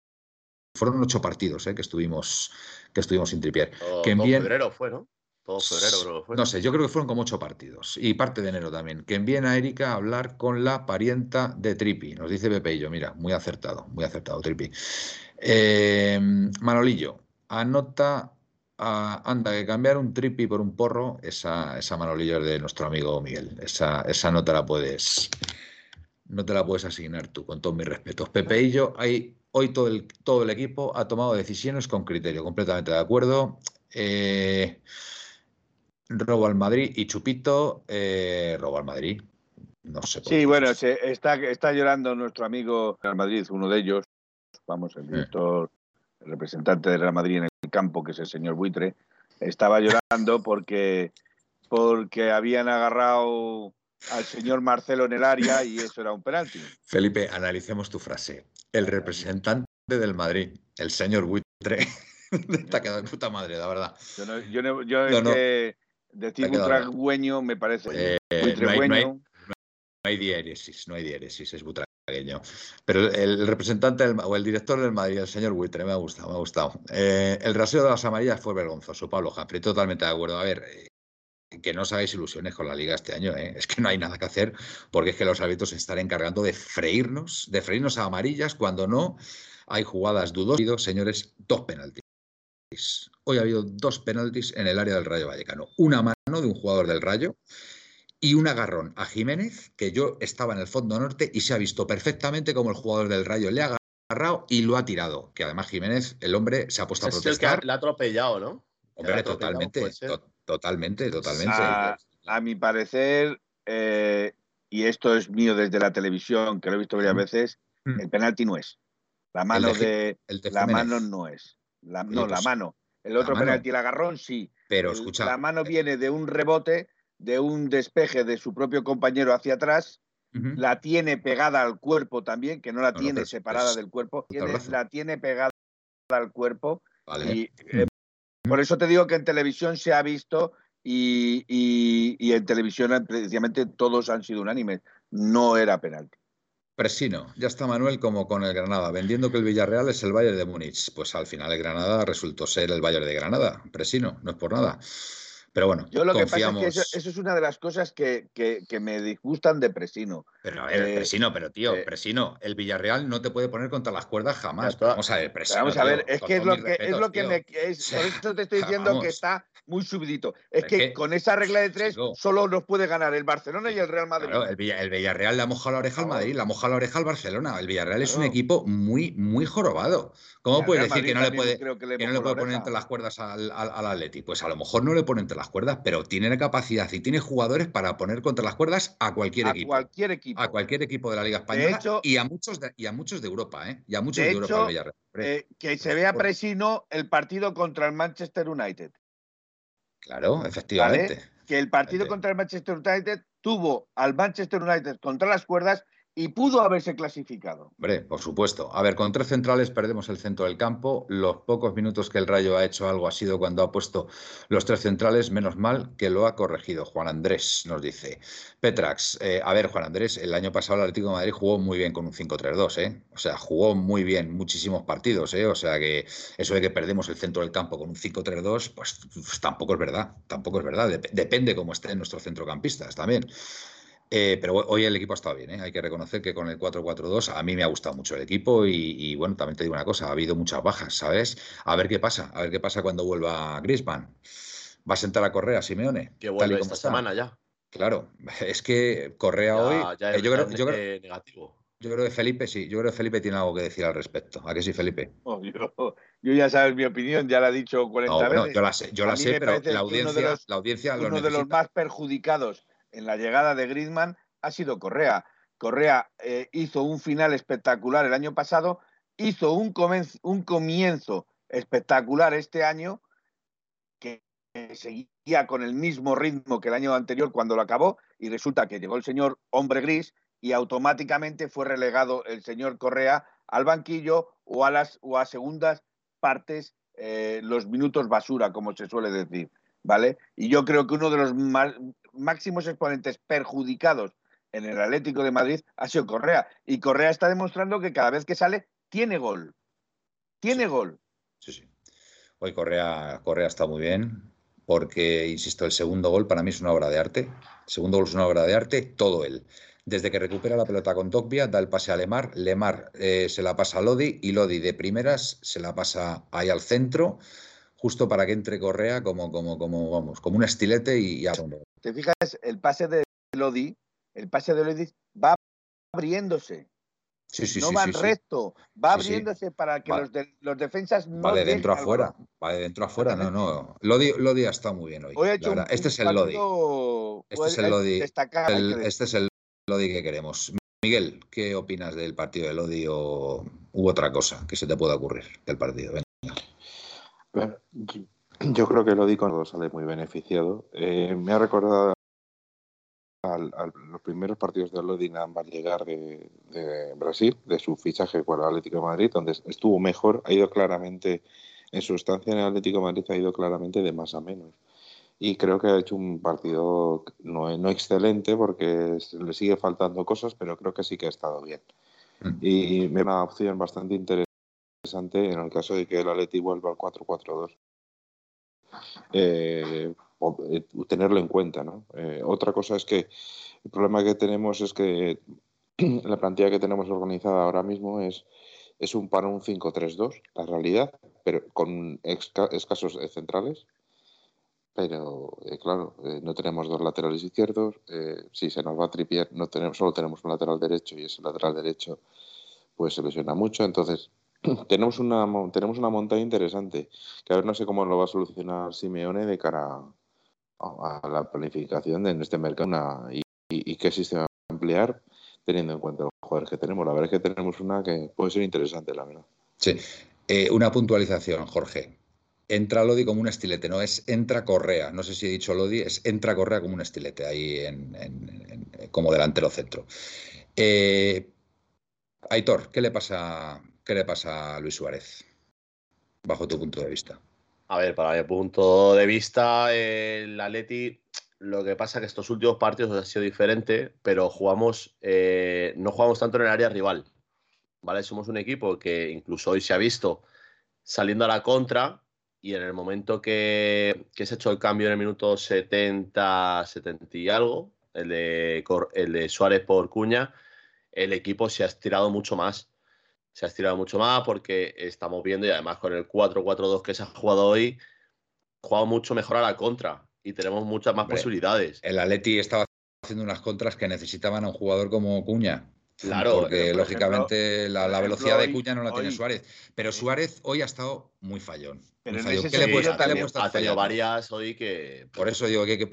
fueron ocho partidos eh, que, estuvimos, que estuvimos sin tripier. Que en febrero fue, ¿no? Todo febrero fue. No sé, yo creo que fueron como ocho partidos. Y parte de enero también. Que envíen a Erika a hablar con la parienta de Tripi. Nos dice Pepe y yo, mira, muy acertado, muy acertado, Tripi. Eh, Manolillo, anota anda, que cambiar un tripi por un porro, esa, esa manolillo es de nuestro amigo Miguel. Esa, esa nota la puedes, no te la puedes asignar tú, con todos mis respetos. Pepe y yo, hay, hoy todo el, todo el equipo ha tomado decisiones con criterio, completamente de acuerdo. Eh, robo al Madrid y Chupito, eh, robo al Madrid. No sé. sí, bueno, está, está llorando nuestro amigo Real Madrid, uno de ellos, vamos, el director, el representante de Real Madrid en el campo, que es el señor Buitre, estaba llorando porque, porque habían agarrado al señor Marcelo en el área y eso era un penalti. Felipe, analicemos tu frase. El representante del Madrid, el señor Buitre, te ha quedado de puta madre, la verdad. Yo, no, yo, no, yo es que decir butragüeño me parece. Eh, no, hay, no, hay, diéresis, no hay diéresis, es butragueño. Pero el representante o el director del Madrid, el señor Buitre, me ha gustado, me ha gustado. Eh, el rasero de las amarillas fue vergonzoso, Pablo Humphrey, totalmente de acuerdo. A ver, que no os hagáis ilusiones con la liga este año, ¿eh? es que no hay nada que hacer, porque es que los árbitros se están encargando de freírnos, de freírnos a amarillas cuando no hay jugadas dudosas. Señores, dos penaltis. Hoy ha habido dos penaltis en el área del Rayo Vallecano. Una mano de un jugador del Rayo y un agarrón a Jiménez, que yo estaba en el fondo norte y se ha visto perfectamente como el jugador del Rayo le ha agarrado y lo ha tirado. Que además Jiménez, el hombre, se ha puesto a protestar. Es el que ha atropellado, ¿no? Hombre, totalmente Totalmente, totalmente. A, mi parecer, eh, y esto es mío desde la televisión, que lo he visto varias veces, el penalti no es. La mano de, la mano no es. La, no, la pues, mano. El otro penalti, el agarrón, sí. Pero escucha. La mano viene de un rebote, de un despeje de su propio compañero hacia atrás. La tiene pegada al cuerpo también, que no la tiene separada del cuerpo. la tiene pegada al cuerpo. Y, eh, por eso te digo que en televisión se ha visto y, y, en televisión precisamente todos han sido unánimes. No era penalti. Presino, ya está Manuel como con el Granada, vendiendo que el Villarreal es el Bayern de Múnich. Pues al final el Granada resultó ser el Bayern de Granada. Presino, no es por nada. Pero bueno, yo lo que pasa es que eso, es una de las cosas que, me disgustan de Presino. Pero eh, Presino, pero tío, eh, Presino, el Villarreal no te puede poner contra las cuerdas jamás. Vamos a ver, Presino. Vamos a ver, es que es lo que, es lo que me. por eso te estoy diciendo que está muy subidito. Es, que, con esa regla de tres solo nos puede ganar el Barcelona y el Real Madrid. Claro, el, Villarreal le ha mojado la oreja al Madrid, le ha mojado la oreja al Barcelona. El Villarreal es un equipo muy, muy jorobado. ¿Cómo puedes decir que no le puede, no le puede poner entre las cuerdas al, al, Atleti? Pues a lo mejor no le pone entre las cuerdas, pero tiene la capacidad y tiene jugadores para poner contra las cuerdas a cualquier a equipo. Cualquier equipo. A cualquier equipo de la Liga Española y, a muchos de, y a muchos de Europa, ¿eh? Y a muchos de, Europa. Eh, que se vea presino el partido contra el Manchester United. Claro, efectivamente. Que el partido contra el Manchester United tuvo al Manchester United contra las cuerdas y pudo haberse clasificado. Hombre, por supuesto. A ver, con tres centrales perdemos el centro del campo. Los pocos minutos que el Rayo ha hecho algo ha sido cuando ha puesto los tres centrales. Menos mal que lo ha corregido. Juan Andrés nos dice. Petrax, eh, a ver, Juan Andrés, el año pasado el Atlético de Madrid jugó muy bien con un 5-3-2, ¿eh? O sea, jugó muy bien muchísimos partidos, ¿eh? O sea que eso de que perdemos el centro del campo con un 5-3-2, pues, pues, tampoco es verdad. Tampoco es verdad. depende cómo estén nuestros centrocampistas también. Eh, pero hoy el equipo ha estado bien, ¿eh? hay que reconocer que con el 4-4-2 a mí me ha gustado mucho el equipo y, bueno, también te digo una cosa, ha habido muchas bajas, ¿sabes? A ver qué pasa, a ver qué pasa cuando vuelva Griezmann. ¿Va a sentar a Correa, Simeone? Que vuelve esta semana ya. Claro, es que Correa hoy... Eh, yo, creo, yo, creo, negativo. yo creo que Felipe sí, yo creo que Felipe tiene algo que decir al respecto. ¿A qué sí, Felipe? yo, ya sabes mi opinión, ya la he dicho 40 veces. yo la sé, yo la sé pero la audiencia, la audiencia uno de los más perjudicados en la llegada de Griezmann ha sido Correa. Correa eh, hizo un final espectacular el año pasado, hizo un, comienzo espectacular este año que seguía con el mismo ritmo que el año anterior cuando lo acabó y resulta que llegó el señor hombre gris y automáticamente fue relegado el señor Correa al banquillo o a las o a segundas partes eh, los minutos basura como se suele decir vale y yo creo que uno de los más, máximos exponentes perjudicados en el Atlético de Madrid ha sido Correa. Y Correa está demostrando que cada vez que sale tiene gol. Tiene gol. Sí, sí. Hoy Correa, Correa está muy bien porque, insisto, el segundo gol para mí es una obra de arte. El segundo gol es una obra de arte, todo él. Desde que recupera la pelota con Tokvia, da el pase a Lemar, Lemar eh, se la pasa a Lodi y Lodi de primeras se la pasa ahí al centro justo para que entre Correa como, como, como, vamos, como un estilete y, a Te fijas, el pase de Lodi, el pase de Lodi va abriéndose. Sí, sí, no va recto, va abriéndose para que los, los, defensas no. Va de dentro afuera, va de dentro afuera, no, no. Lodi, Lodi ha estado muy bien hoy. este es el Lodi. Este es el Lodi. este es el Lodi que queremos. Miguel, ¿qué opinas del partido de Lodi o hubo otra cosa que se te pueda ocurrir del partido? Yo creo que Lodi con sale muy beneficiado. Eh, me ha recordado a los primeros partidos de Lodi al llegar de, Brasil, de su fichaje por el Atlético de Madrid, donde estuvo mejor, ha ido claramente, en su estancia en el Atlético de Madrid ha ido claramente de más a menos. Y creo que ha hecho un partido no, no excelente porque le sigue faltando cosas, pero creo que sí que ha estado bien. Mm. Y me una opción bastante interesante interesante en el caso de que el Atleti vuelva al 4-4-2. Eh, eh, tenerlo en cuenta. ¿no? Eh, otra cosa es que el problema que tenemos es que la plantilla que tenemos organizada ahora mismo es, es un para un 5-3-2, la realidad, pero con escasos centrales. Pero claro, no tenemos dos laterales izquierdos. si se nos va a tripiar, no tenemos, solo tenemos un lateral derecho y ese lateral derecho pues se lesiona mucho. Entonces, tenemos una, tenemos una montaña interesante, que a ver no sé cómo lo va a solucionar Simeone de cara, a la planificación de en este mercado y, qué sistema emplear teniendo en cuenta los jugadores que tenemos. La verdad es que tenemos una que puede ser interesante, la verdad. Sí. Eh, una puntualización, Jorge. Entra Lodi como un estilete, no es entra Correa. No sé si he dicho Lodi, es entra Correa como un estilete ahí en, como delantero centro. Eh, Aitor, ¿qué le pasa, qué le pasa a Luis Suárez? Bajo tu punto de vista. A ver, para mi punto de vista, el Atleti, lo que pasa es que estos últimos partidos han sido diferente, pero jugamos, eh, no jugamos tanto en el área rival. ¿Vale? Somos un equipo que incluso hoy se ha visto saliendo a la contra y en el momento que, se ha hecho el cambio en el minuto 70, 70 y algo, el de, el de Suárez por Cuña, el equipo se ha estirado mucho más se ha estirado mucho más porque estamos viendo y además con el 4-4-2 que se ha jugado hoy, jugado mucho mejor a la contra y tenemos muchas más posibilidades. El Atleti estaba haciendo unas contras que necesitaban a un jugador como Cuña. Claro, porque lógicamente la, velocidad de Cuña no la tiene Suárez. Pero Suárez hoy ha estado muy fallón. ¿Qué le puede ha tenido varias hoy que. Por eso digo que,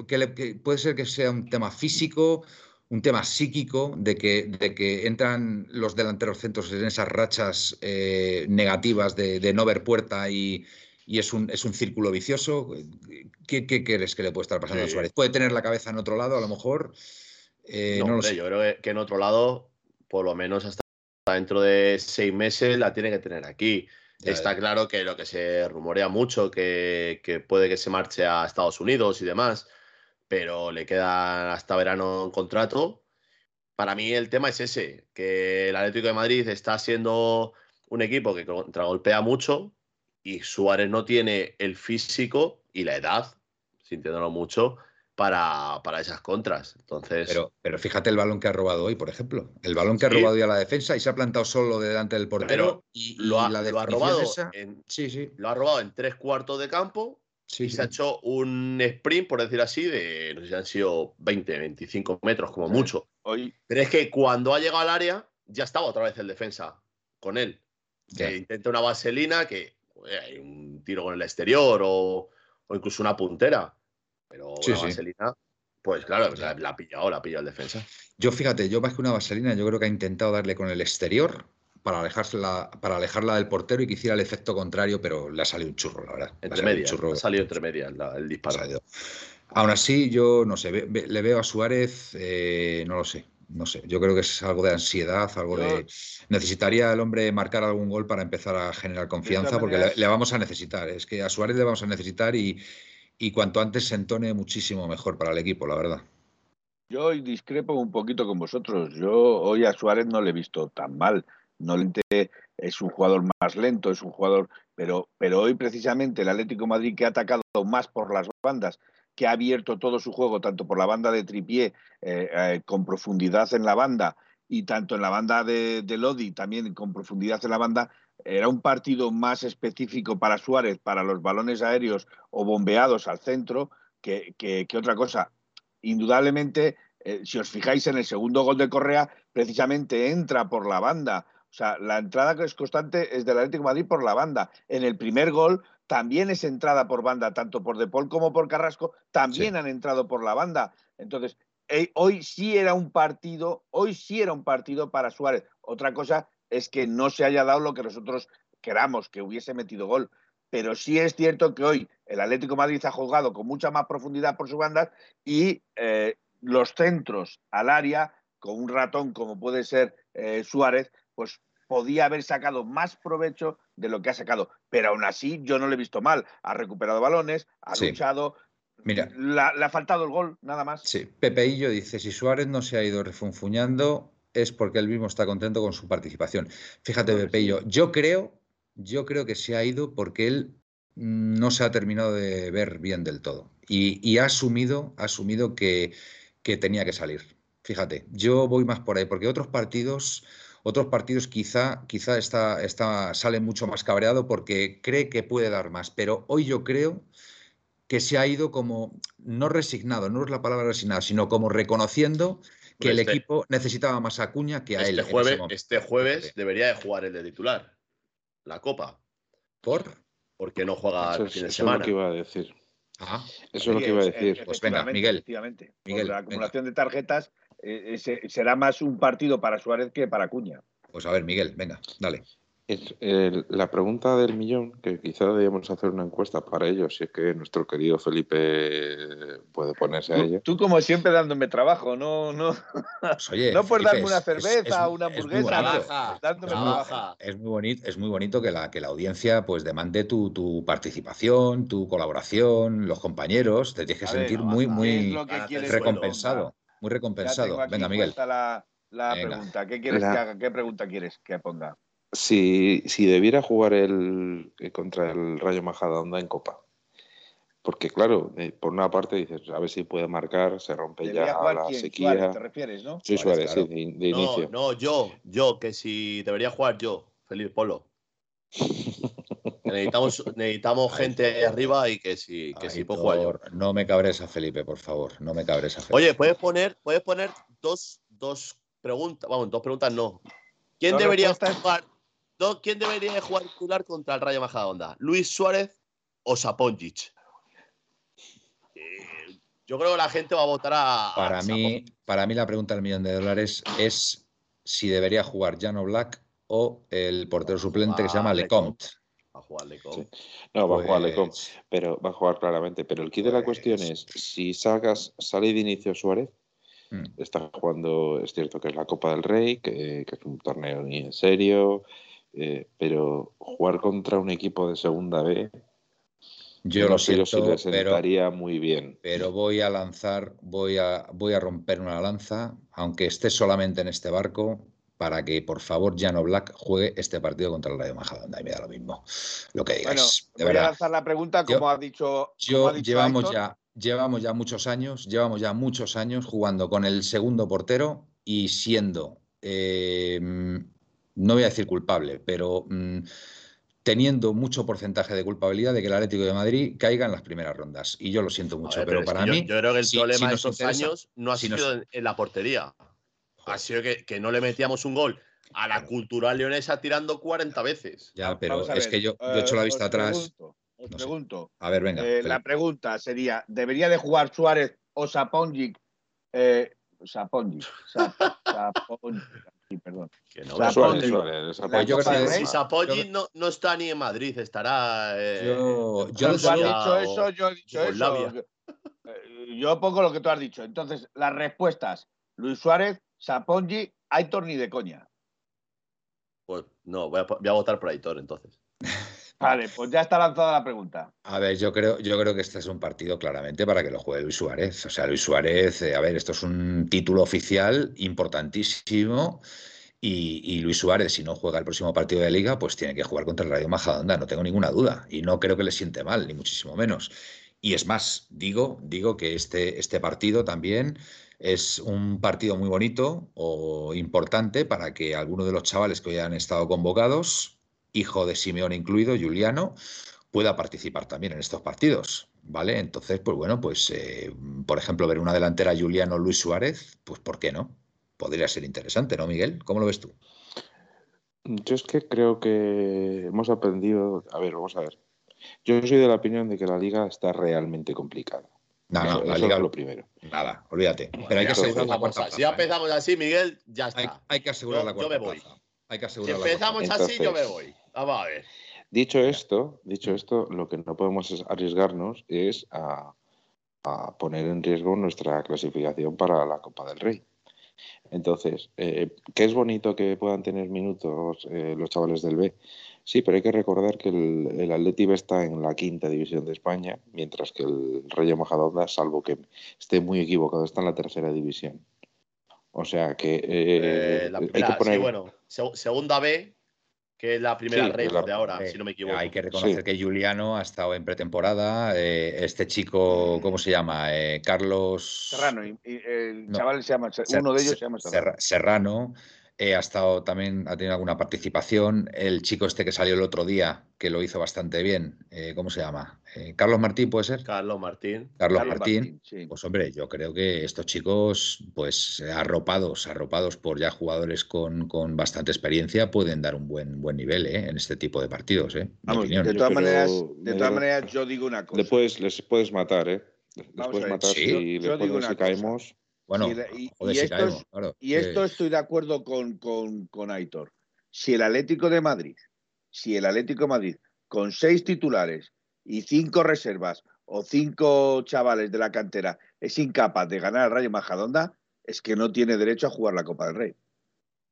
puede ser que sea un tema físico, un tema psíquico de que, de que entran los delanteros centros en esas rachas eh, negativas de, no ver puerta y, es, un, es un círculo vicioso. ¿Qué, ¿Qué, crees que le puede estar pasando a Suárez? ¿Puede tener la cabeza en otro lado a lo mejor? Eh, no, sé. Yo creo que en otro lado, por lo menos hasta dentro de seis meses, la tiene que tener aquí. Está claro que lo que se rumorea mucho, que, que puede que se marche a Estados Unidos y demás pero le queda hasta verano un contrato. Para mí el tema es ese, que el Atlético de Madrid está siendo un equipo que contragolpea mucho y Suárez no tiene el físico y la edad, sintiéndolo mucho, para, para, esas contras. Entonces... Pero, pero fíjate el balón que ha robado hoy, por ejemplo. El balón que ha robado hoy a la defensa y se ha plantado solo delante del portero. y, lo, ha, lo ha robado en, sí, sí. Lo ha robado en tres cuartos de campo y se ha hecho un sprint, por decir así, de no sé si han sido 20, 25 metros como mucho. Hoy... Pero es que cuando ha llegado al área, ya estaba otra vez el defensa con él. Que intenta una vaselina, que hay un tiro con el exterior o, incluso una puntera. Pero una vaselina, pues claro, la, ha pillado, la ha pillado el defensa. Yo fíjate, yo más que una vaselina, yo creo que ha intentado darle con el exterior para, alejársela, para alejarla del portero y que hiciera el efecto contrario, pero le ha salido un churro, la verdad. Entre medias, ha salido entre medias el disparo. Aún así, yo no sé, le veo a Suárez, eh, no lo sé, no sé, yo creo que es algo de ansiedad, algo de... Necesitaría el hombre marcar algún gol para empezar a generar confianza, porque le, vamos a necesitar, es que a Suárez le vamos a necesitar y, y cuanto antes se entone muchísimo mejor para el equipo, la verdad. Yo discrepo un poquito con vosotros. Yo hoy a Suárez no le he visto tan mal. No es un jugador más lento, es un jugador, pero, pero hoy precisamente el Atlético Madrid que ha atacado más por las bandas, que ha abierto todo su juego, tanto por la banda de Tripié, eh, eh, con profundidad en la banda, y tanto en la banda de, Lodi, también con profundidad en la banda, era un partido más específico para Suárez, para los balones aéreos o bombeados al centro, que, que, otra cosa. Indudablemente, eh, si os fijáis en el segundo gol de Correa, precisamente entra por la banda sea, la entrada que es constante es del Atlético de Madrid por la banda. En el primer gol también es entrada por banda, tanto por De Paul como por Carrasco, también han entrado por la banda. Entonces, eh, hoy sí era un partido, hoy sí era un partido para Suárez. Otra cosa es que no se haya dado lo que nosotros queramos, que hubiese metido gol. Pero sí es cierto que hoy el Atlético de Madrid ha jugado con mucha más profundidad por su banda y eh, los centros al área, con un ratón como puede ser eh, Suárez, pues podía haber sacado más provecho de lo que ha sacado. Pero aún así, yo no le he visto mal. Ha recuperado balones, ha luchado. Mira, le ha faltado el gol, nada más. Sí, Pepeillo dice: si Suárez no se ha ido refunfuñando, es porque él mismo está contento con su participación. Fíjate, Pepeillo, yo creo, yo creo que se ha ido porque él no se ha terminado de ver bien del todo. Y, ha asumido, ha asumido que, que tenía que salir. Fíjate, yo voy más por ahí, porque otros partidos otros partidos quizá, quizá está, está, sale mucho más cabreado porque cree que puede dar más, pero hoy yo creo que se ha ido como, no resignado, no es la palabra resignado, sino como reconociendo que el equipo necesitaba más a Cuña que a este él. Jueves, este jueves debería de jugar el de titular, la Copa. ¿Por? Porque no juega el fin de semana. Eso es lo que iba a decir. Ah, Eso es lo que iba a decir. Pues venga, Miguel. Efectivamente. Miguel, la venga. acumulación de tarjetas eh, ese- será más un partido para Suárez que para Cuña. Pues a ver, Miguel, venga, dale. Es, el- la pregunta del millón, que quizá debíamos hacer una encuesta para ello, si es que nuestro querido Felipe puede ponerse a ello. tú como siempre dándome trabajo, no, no, Pues, oye, no por Felipe, darme una es- cerveza, es- una es muy hamburguesa, Trabaja, dándome Es muy- trabajo. Es muy bonito, es muy bonito que la, que la audiencia pues demande tu, tu participación, tu colaboración, los compañeros, te tienes que A ver, sentir muy, ¿Qué es muy recompensado, Ya tengo aquí Venga, Miguel. la, la Venga. pregunta. ¿Qué quieres La- que haga? ¿Qué pregunta quieres que ponga? Si, si debiera jugar el eh, contra el Rayo Majadahonda en Copa. Porque claro, eh, por una parte dices, a ver si puede marcar, se rompe ¿Debería ya la quién? sequía. Suárez, ¿te refieres, no? Sí, Suárez, Suárez, claro. sí, de, de No, inicio. no, yo, yo, que si debería jugar yo, Felipe Polo. Necesitamos, necesitamos gente ahí arriba y que si, que si puedo jugar yo. No me cabres a Felipe, por favor, no me cabres a Felipe. Oye, puedes poner, puedes poner dos, dos preguntas, vamos, dos preguntas no. ¿Quién debería respuestas. jugar? no, ¿Quién debería jugar titular contra el Rayo Majadahonda? ¿Luis Suárez o Saponjic? Eh, yo creo que la gente va a votar a. a Para mí, para mí la pregunta del millón de dólares es si debería jugar Jano Black o el portero suplente que se llama Vale, Lecomte. A jugarle con. Sí. No, va a jugar Lecom, Pues, pero va a jugar claramente. Pero el kit de la cuestión Pues- es, si sacas, sale de inicio Suárez, mm, está jugando, es cierto que es la Copa del Rey, que, que es un torneo muy en serio, eh, pero jugar contra un equipo de segunda B, yo no lo yo si siento, le pero, sentaría muy bien. pero voy a lanzar, voy a, voy a romper una lanza, aunque esté solamente en este barco, para que por favor Jano Black juegue este partido contra el Rayo Majadahonda. Y me da lo mismo lo que Bueno, de voy a lanzar la pregunta Yo- como ha dicho. Yo ha dicho llevamos Aitor. ya, llevamos ya muchos años, llevamos ya muchos años jugando con el segundo portero y siendo, eh, no voy a decir culpable, pero mm, teniendo mucho porcentaje de culpabilidad de que el Atlético de Madrid caiga en las primeras rondas. Y yo lo siento mucho, ver, pero, para yo, mí, yo creo que el si- problema si de interesa- años no ha si sido nos- en la portería. Ha sido que, que no le metíamos un gol a la Claro. cultural leonesa tirando 40 veces. ya, pero es ver, que yo, yo he eh, hecho la vista os atrás. pregunto, os No sé. pregunto. A ver, venga. Eh, la pregunta sería: ¿debería de jugar Suárez o Saponjic? Eh, Saponjic. Sap- Saponjic, sí, perdón. Que no, Suárez, Saponjic. Yo creo que no, no está ni en Madrid, estará. eh, Yo- yo Tú has dicho o eso, yo he dicho eso. Eh, Yo pongo lo que tú has dicho. Entonces, las respuestas: Luis Suárez, Saponji, Aitor ni de coña. Pues no, voy a, voy a votar por Aitor entonces. Vale, pues ya está lanzada la pregunta. A ver, yo creo, yo creo que este es un partido claramente para que lo juegue Luis Suárez. O sea, Luis Suárez, eh, a ver, esto es un título oficial importantísimo. Y, y Luis Suárez, si no juega el próximo partido de liga, pues tiene que jugar contra el Rayo Majadahonda, no tengo ninguna duda. Y no creo que le siente mal, ni muchísimo menos. Y es más, digo, digo que este, este partido también es un partido muy bonito o importante para que alguno de los chavales que hoy han estado convocados, hijo de Simeón incluido, Juliano, pueda participar también en estos partidos, ¿vale? Entonces, pues bueno, pues eh, por ejemplo, ver una delantera Juliano Luis Suárez, pues ¿por qué no? Podría ser interesante, ¿no, Miguel? ¿Cómo lo ves tú? Yo es que creo que hemos aprendido. A ver, vamos a ver. Yo soy de la opinión de que la liga está realmente complicada. No, la liga es lo primero. Nada, olvídate. Pero hay que asegurar la empezamos cuarta así, plaza. ya ¿eh? empezamos así, Miguel, ya está. hay que asegurar Yo- la yo cuarta me voy. plaza. Hay que Si asegurar la cuarta empezamos así, yo me voy. Vamos a ver. Dicho esto, dicho esto, lo que no podemos es arriesgarnos es a, a poner en riesgo nuestra clasificación para la Copa del Rey. Entonces, eh, que es bonito que puedan tener minutos eh, los chavales del B, sí, pero hay que recordar que el, el Atleti está en la quinta división de España, mientras que el Rayo Majadahonda, salvo que esté muy equivocado, está en la tercera división. O sea que eh, Eh, la hay primera, que poner... sí, bueno, seg- segunda B, que es la primera Sí, red la- de ahora, Eh, si no me equivoco. Hay que reconocer Sí. que Juliano ha estado en pretemporada. eh, este chico, ¿cómo se llama? Eh, Carlos Serrano, y, y el No. chaval se llama, Ser- uno de ellos se llama Serrano. Serra- Serrano. Eh, ha estado también, ha tenido alguna participación. El chico este que salió el otro día, que lo hizo bastante bien, eh, ¿cómo se llama? Eh, ¿Carlos Martín puede ser? Carlos Martín. Carlos, Martín. Pues hombre, yo creo que estos chicos, pues arropados, arropados por ya jugadores con, bastante experiencia, pueden dar un buen, buen nivel en este tipo de partidos. de todas, maneras, de todas maneras, yo digo una cosa. Después les puedes matar, ¿eh? Les puedes matar si, si caemos. Bueno, y, esto, estoy de acuerdo con, con, Aitor. Si el Atlético de Madrid, si el Atlético de Madrid, con seis titulares y cinco reservas o cinco chavales de la cantera, es incapaz de ganar al Rayo Majadonda, es que no tiene derecho a jugar la Copa del Rey.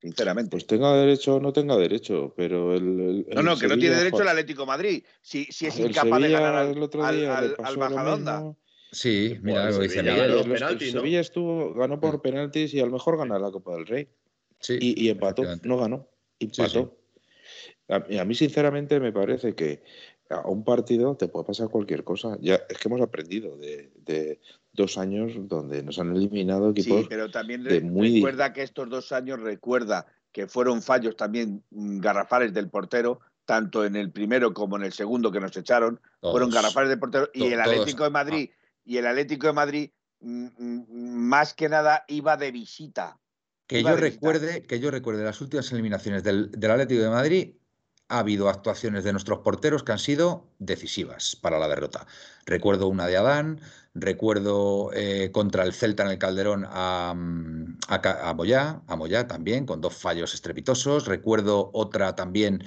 Sinceramente. Pues tenga derecho o no tenga derecho, pero el. no, no, que no tiene derecho el Atlético de Madrid. Si, si es incapaz de ganar al, al Majadonda. Sí, mira, lo dice Miguel. Sevilla estuvo, ganó por penaltis y a lo mejor gana la Copa del Rey. Sí, y, empató, no ganó, empató. A, mí, sinceramente, me parece que a un partido te puede pasar cualquier cosa. Ya es que hemos aprendido de, dos años donde nos han eliminado equipos. Sí, pero también recuerda que estos dos años recuerda que fueron fallos también mm, garrafales del portero, tanto en el primero como en el segundo que nos echaron, fueron garrafales del portero y el Atlético de Madrid y el Atlético de Madrid mm, mm, más que nada iba de visita. Que yo recuerde, que yo recuerde las últimas eliminaciones del, Atlético de Madrid ha habido actuaciones de nuestros porteros que han sido decisivas para la derrota. Recuerdo una de Adán, recuerdo eh, contra el Celta en el Calderón a, mm, a, Moyá, a Moyá también, con dos fallos estrepitosos. Recuerdo otra también,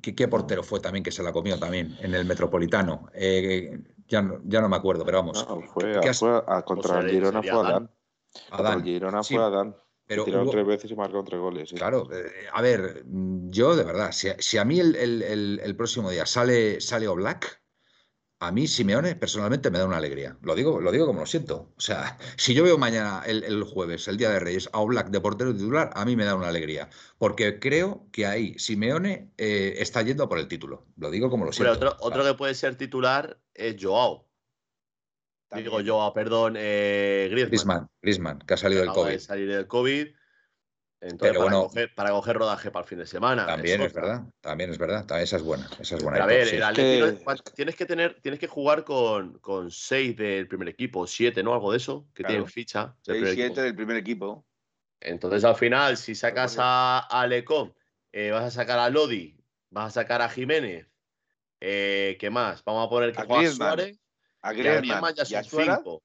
¿qué, portero fue también que se la comió también en el Metropolitano? Eh, ya no, ya no me acuerdo, pero vamos. fue, a, contra el Girona fue Adán. Adán. el Girona fue Adán. Pero tres veces y marcó tres goles. Claro, eh, a ver, yo de verdad, si, a mí el, el, el, próximo día sale, sale Black, a mí Simeone personalmente me da una alegría. Lo digo, lo digo como lo siento. O sea, si yo veo mañana el, jueves, el Día de Reyes, a Oblak de portero titular, a mí me da una alegría. Porque creo que ahí Simeone eh, está yendo por el título. Lo digo como lo siento. Pero otro, otro que puede ser titular es Joao. Digo Joao, perdón, eh, Griezmann. Griezmann. que ha salido del COVID. salir del COVID. Entonces, para, coger, para, coger, rodaje para el fin de semana. También es, verdad, también es verdad. Esa es buena. Esa es buena. a ver, el Atlético, tienes que tener, tienes que jugar con, con seis del primer equipo, siete, ¿no? Algo de eso, que tienen ficha. Seis, siete del primer equipo. Entonces, al final, si sacas a, Alecón, eh, vas a sacar a Lodi, vas a sacar a Jiménez. Eh, ¿Qué más? Vamos a poner que juega Suárez. A Griezmann, ya son cinco.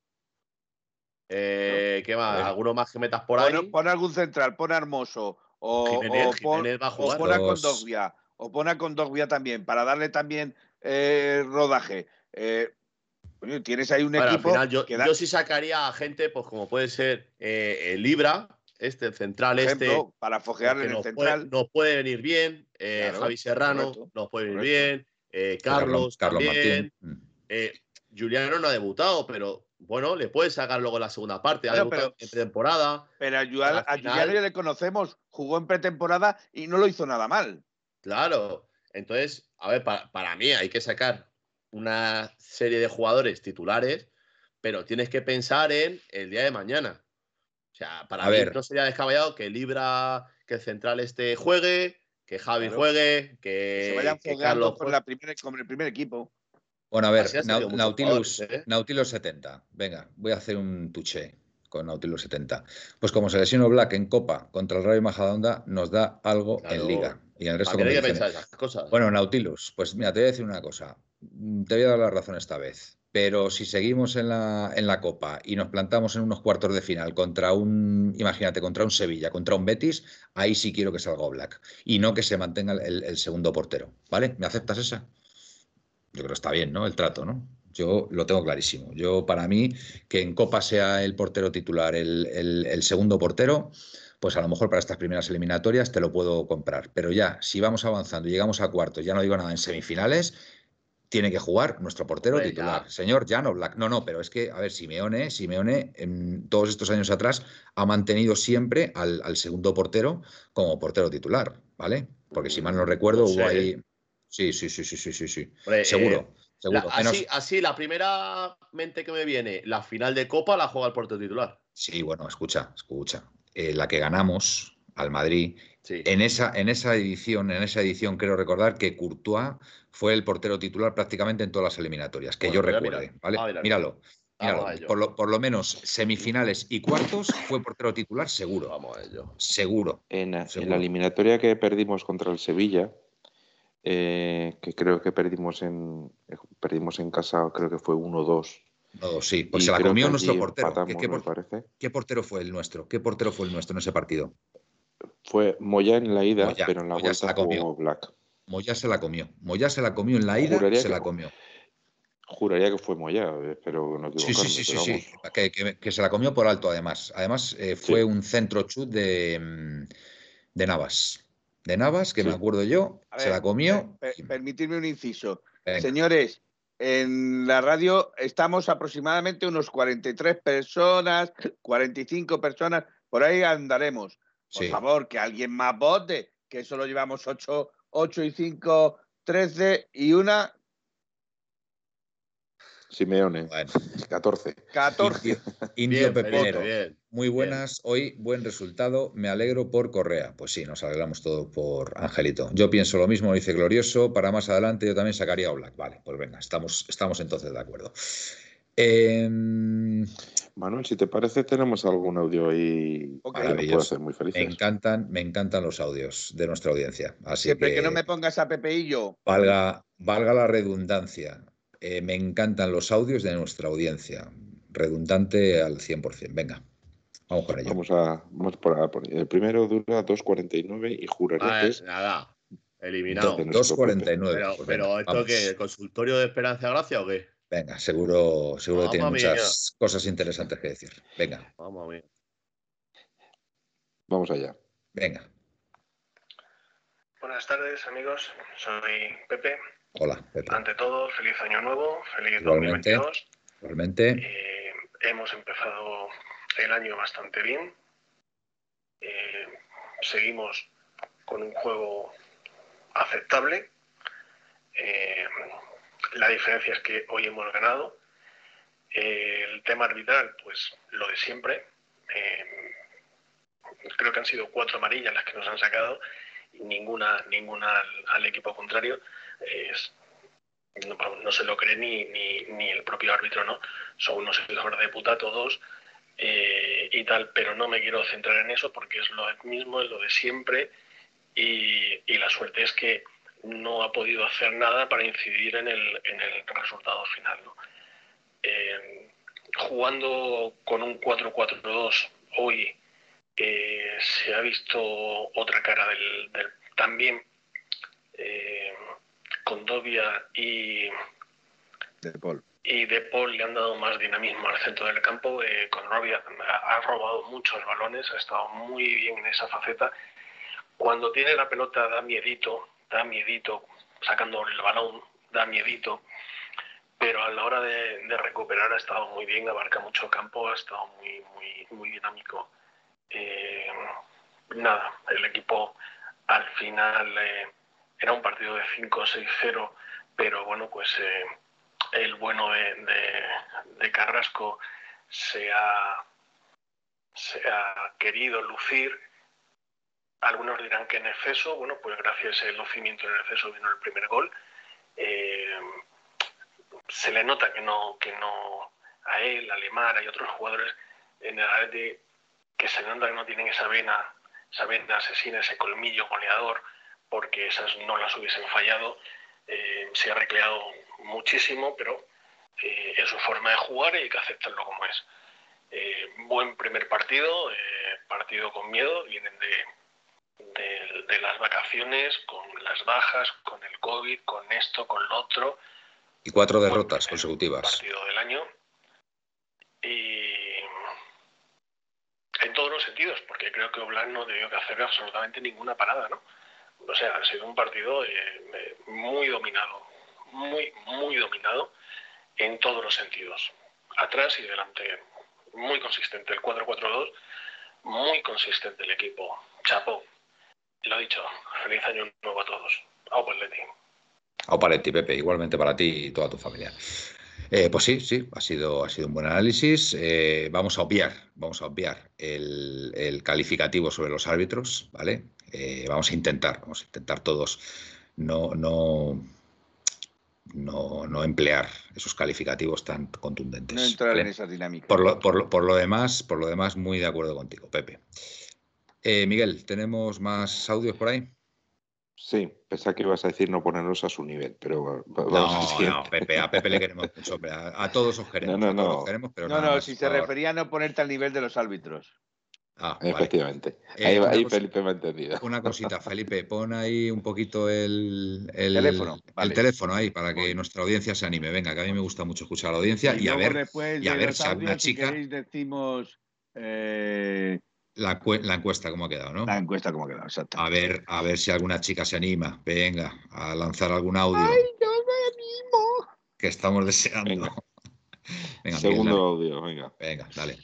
Eh, ¿Qué más? ¿Alguno más que metas por ahí? Pon, algún central, pon Hermoso. O, pon, a Condogbia. O pon a Condogbia también, para darle también eh, rodaje. Eh, tienes ahí un equipo. yo, sí sacaría a gente, pues como puede ser el Libra, este, el central este. Para fojearle en el central. nos puede venir bien. Javi Serrano nos puede venir bien. Carlos, Carlos, también. Martín. Juliano no ha debutado, pero bueno, le puedes sacar luego la segunda parte, debutado en pretemporada. Pero a, Juliano ya le conocemos, jugó en pretemporada y no lo hizo nada mal. Claro, entonces, a ver, para, mí hay que sacar una serie de jugadores titulares, pero tienes que pensar en el día de mañana. O sea, para mí no sería descabellado que Libra, que el central este juegue, que Javi juegue, que, se vayan Carlos con, la con el primer equipo. Bueno, a ver, Nautilus, ¿eh? Nautilus 70. Venga, voy a hacer un tuche con Nautilus 70. Pues como se lesionó Black en Copa contra el Rayo Majadahonda, nos da algo en Liga. Y en el resto pensar esas cosas. Bueno, Nautilus, pues mira, te voy a decir una cosa. Te voy a dar la razón esta vez. Pero si seguimos en la, en la Copa y nos plantamos en unos cuartos de final contra un, imagínate, contra un Sevilla, contra un Betis, ahí sí quiero que salga Black. Y no que se mantenga el segundo portero. ¿Vale? ¿Me aceptas esa? Yo creo que está bien, ¿no? El trato, ¿no? Yo lo tengo clarísimo. Yo, para mí, que en Copa sea el portero titular, el, segundo portero, pues a lo mejor para estas primeras eliminatorias te lo puedo comprar. Pero ya, si vamos avanzando y llegamos a cuartos, ya no digo nada en semifinales, tiene que jugar nuestro portero titular. Señor Jan Black. No, no, pero es que, a ver, Simeone, Simeone, en todos estos años atrás, ha mantenido siempre al, segundo portero como portero titular, ¿vale? Porque si mal no recuerdo, hubo ahí. Sí, sí, sí, sí, sí, sí. seguro. seguro. así, la primera mente que me viene, la final de Copa la juega el portero titular. Sí, bueno, escucha, escucha. Eh, la que ganamos, al Madrid. En, esa, en esa edición, en esa edición quiero recordar que Courtois fue el portero titular prácticamente en todas las eliminatorias, que yo recuerde. ¿vale? Ah, Míralo. por, lo, por, lo, menos semifinales y cuartos fue portero titular seguro. Vamos a ello. Seguro. En, la eliminatoria que perdimos contra el Sevilla, eh, que creo que perdimos en, perdimos en casa, creo que fue 1-2 no, sí, pues se la comió nuestro portero. ¿Qué, portero fue el nuestro? ¿Qué portero fue el nuestro en ese partido? Fue Moya en la ida, pero en la vuelta se la comió. Black. Moya se la comió. Moya se la comió en la ida, se la comió. Juraría que fue Moya, pero no Sí, sí, sí, sí, sí. Que, se la comió por alto, además. Además, eh, fue un centro chut de, mm, de Navas. De Navas, que me acuerdo yo, se la comió. permitidme un inciso. Señores, en la radio estamos aproximadamente unos 43 personas, 45 personas, por ahí andaremos. Por favor, que alguien más vote, que solo llevamos 8, 8 y 5, 13 y una Simeone. 14. 14. Indio, Pepinero. Muy buenas. Hoy buen resultado. Me alegro por Correa. Pues sí, nos alegramos todos por Angelito. Yo pienso lo mismo, dice Glorioso. Para más adelante yo también sacaría a Black. Vale, pues venga, estamos, estamos entonces de acuerdo. Em, Manuel, si te parece, tenemos algún audio ahí Maravilloso. muy felices. Me encantan, me encantan los audios de nuestra audiencia. Así Siempre que, no me pongas a Pepeillo. Valga, valga la redundancia. Eh, me encantan los audios de nuestra audiencia. Redundante al 100%. Venga, vamos por ello. Vamos a, vamos por, El primero dura 2.49 y juraría ah, que es. Nada, eliminado. 2.49. Pero, pues pero ¿esto qué? ¿Consultorio de Esperanza Gracia o qué? Venga, seguro, seguro tiene muchas cosas interesantes que decir. Venga. Vamos a ver. Vamos allá. Venga. Buenas tardes, amigos. Soy Pepe Hola, Ante todo, feliz año nuevo, feliz 2022. Igualmente. Eh, hemos empezado el año bastante bien. Eh, seguimos con un juego aceptable. Eh, la diferencia es que hoy hemos ganado. el tema arbitral, pues lo de siempre. creo que han sido cuatro amarillas las que nos han sacado y ninguna, ninguna al equipo contrario no, se lo cree ni, ni, el propio árbitro, ¿no? Son unos hijos de puta todos eh, y tal, pero no me quiero centrar en eso porque es lo mismo, es lo de siempre y, la suerte es que no ha podido hacer nada para incidir en el, en el resultado final, ¿no? Eh, jugando con un 4-4-2 hoy eh, se ha visto otra cara del, también Condovia y De Paul. Y De Paul le han dado más dinamismo al centro del campo. Eh, Condovia ha robado muchos balones, ha estado muy bien en esa faceta. Cuando tiene la pelota da miedito, da miedito, sacando el balón, da miedito. Pero a la hora de, recuperar ha estado muy bien, abarca mucho campo, ha estado muy, muy, muy dinámico. Eh, nada, el equipo al final eh, era un partido de 5-6-0, pero bueno, pues eh, el bueno de, Carrasco se ha, se ha querido lucir. Algunos dirán que en exceso, bueno, pues gracias al lucimiento en exceso vino el primer gol. Eh, se le nota que no, que no a él, a Lemar, hay otros jugadores en el de que se nota que no tienen esa vena, esa vena asesina, ese colmillo goleador porque esas no las hubiesen fallado. Eh, se ha recreado muchísimo, pero eh, es su forma de jugar y hay que aceptarlo como es. Eh, buen primer partido, partido con miedo, vienen de, las vacaciones, con las bajas, con el COVID, con esto, con lo otro. Y cuatro derrotas consecutivas. Partido del año. Y en todos los sentidos, porque creo que Oblak no debió que hacer absolutamente ninguna parada, ¿no? O sea, ha sido un partido eh, muy dominado, muy, muy dominado en todos los sentidos, atrás y delante, muy consistente el 4-4-2, muy consistente el equipo, chapo. Lo dicho, feliz año nuevo a todos. Au Paletti. Au Paletti, Pepe, igualmente para ti y toda tu familia. Eh, pues sí, sí, ha sido, ha sido un buen análisis. Eh, vamos a obviar, vamos a obviar el, calificativo sobre los árbitros, ¿vale? Eh, vamos a intentar, vamos a intentar todos no, no, no, emplear esos calificativos tan contundentes. No entrar en esa dinámica. Por lo, por, lo, demás, por lo demás, muy de acuerdo contigo, Pepe. Miguel, ¿tenemos más audios por ahí? Sí, pensaba que ibas a decir no ponernos a su nivel, pero vamos no, no, Pepe, a Pepe le queremos mucho, a, todos os queremos. No, no, no. no, no, si se refería a no ponerte al nivel de los árbitros. Ah, Efectivamente. Eh, ahí, Felipe me ha entendido. Una cosita, Felipe, pon ahí un poquito el, teléfono, el teléfono ahí para que nuestra audiencia se anime. Venga, que a mí me gusta mucho escuchar a la audiencia y, a ver, y a ver si alguna chica. Si decimos eh, la, encuesta, ¿cómo ha quedado, no? La encuesta, ¿cómo ha quedado? Exacto. A ver, a ver si alguna chica se anima. Venga, a lanzar algún audio. ¡Ay, no me animo! Que estamos deseando. Venga. Segundo audio, venga. Venga, dale.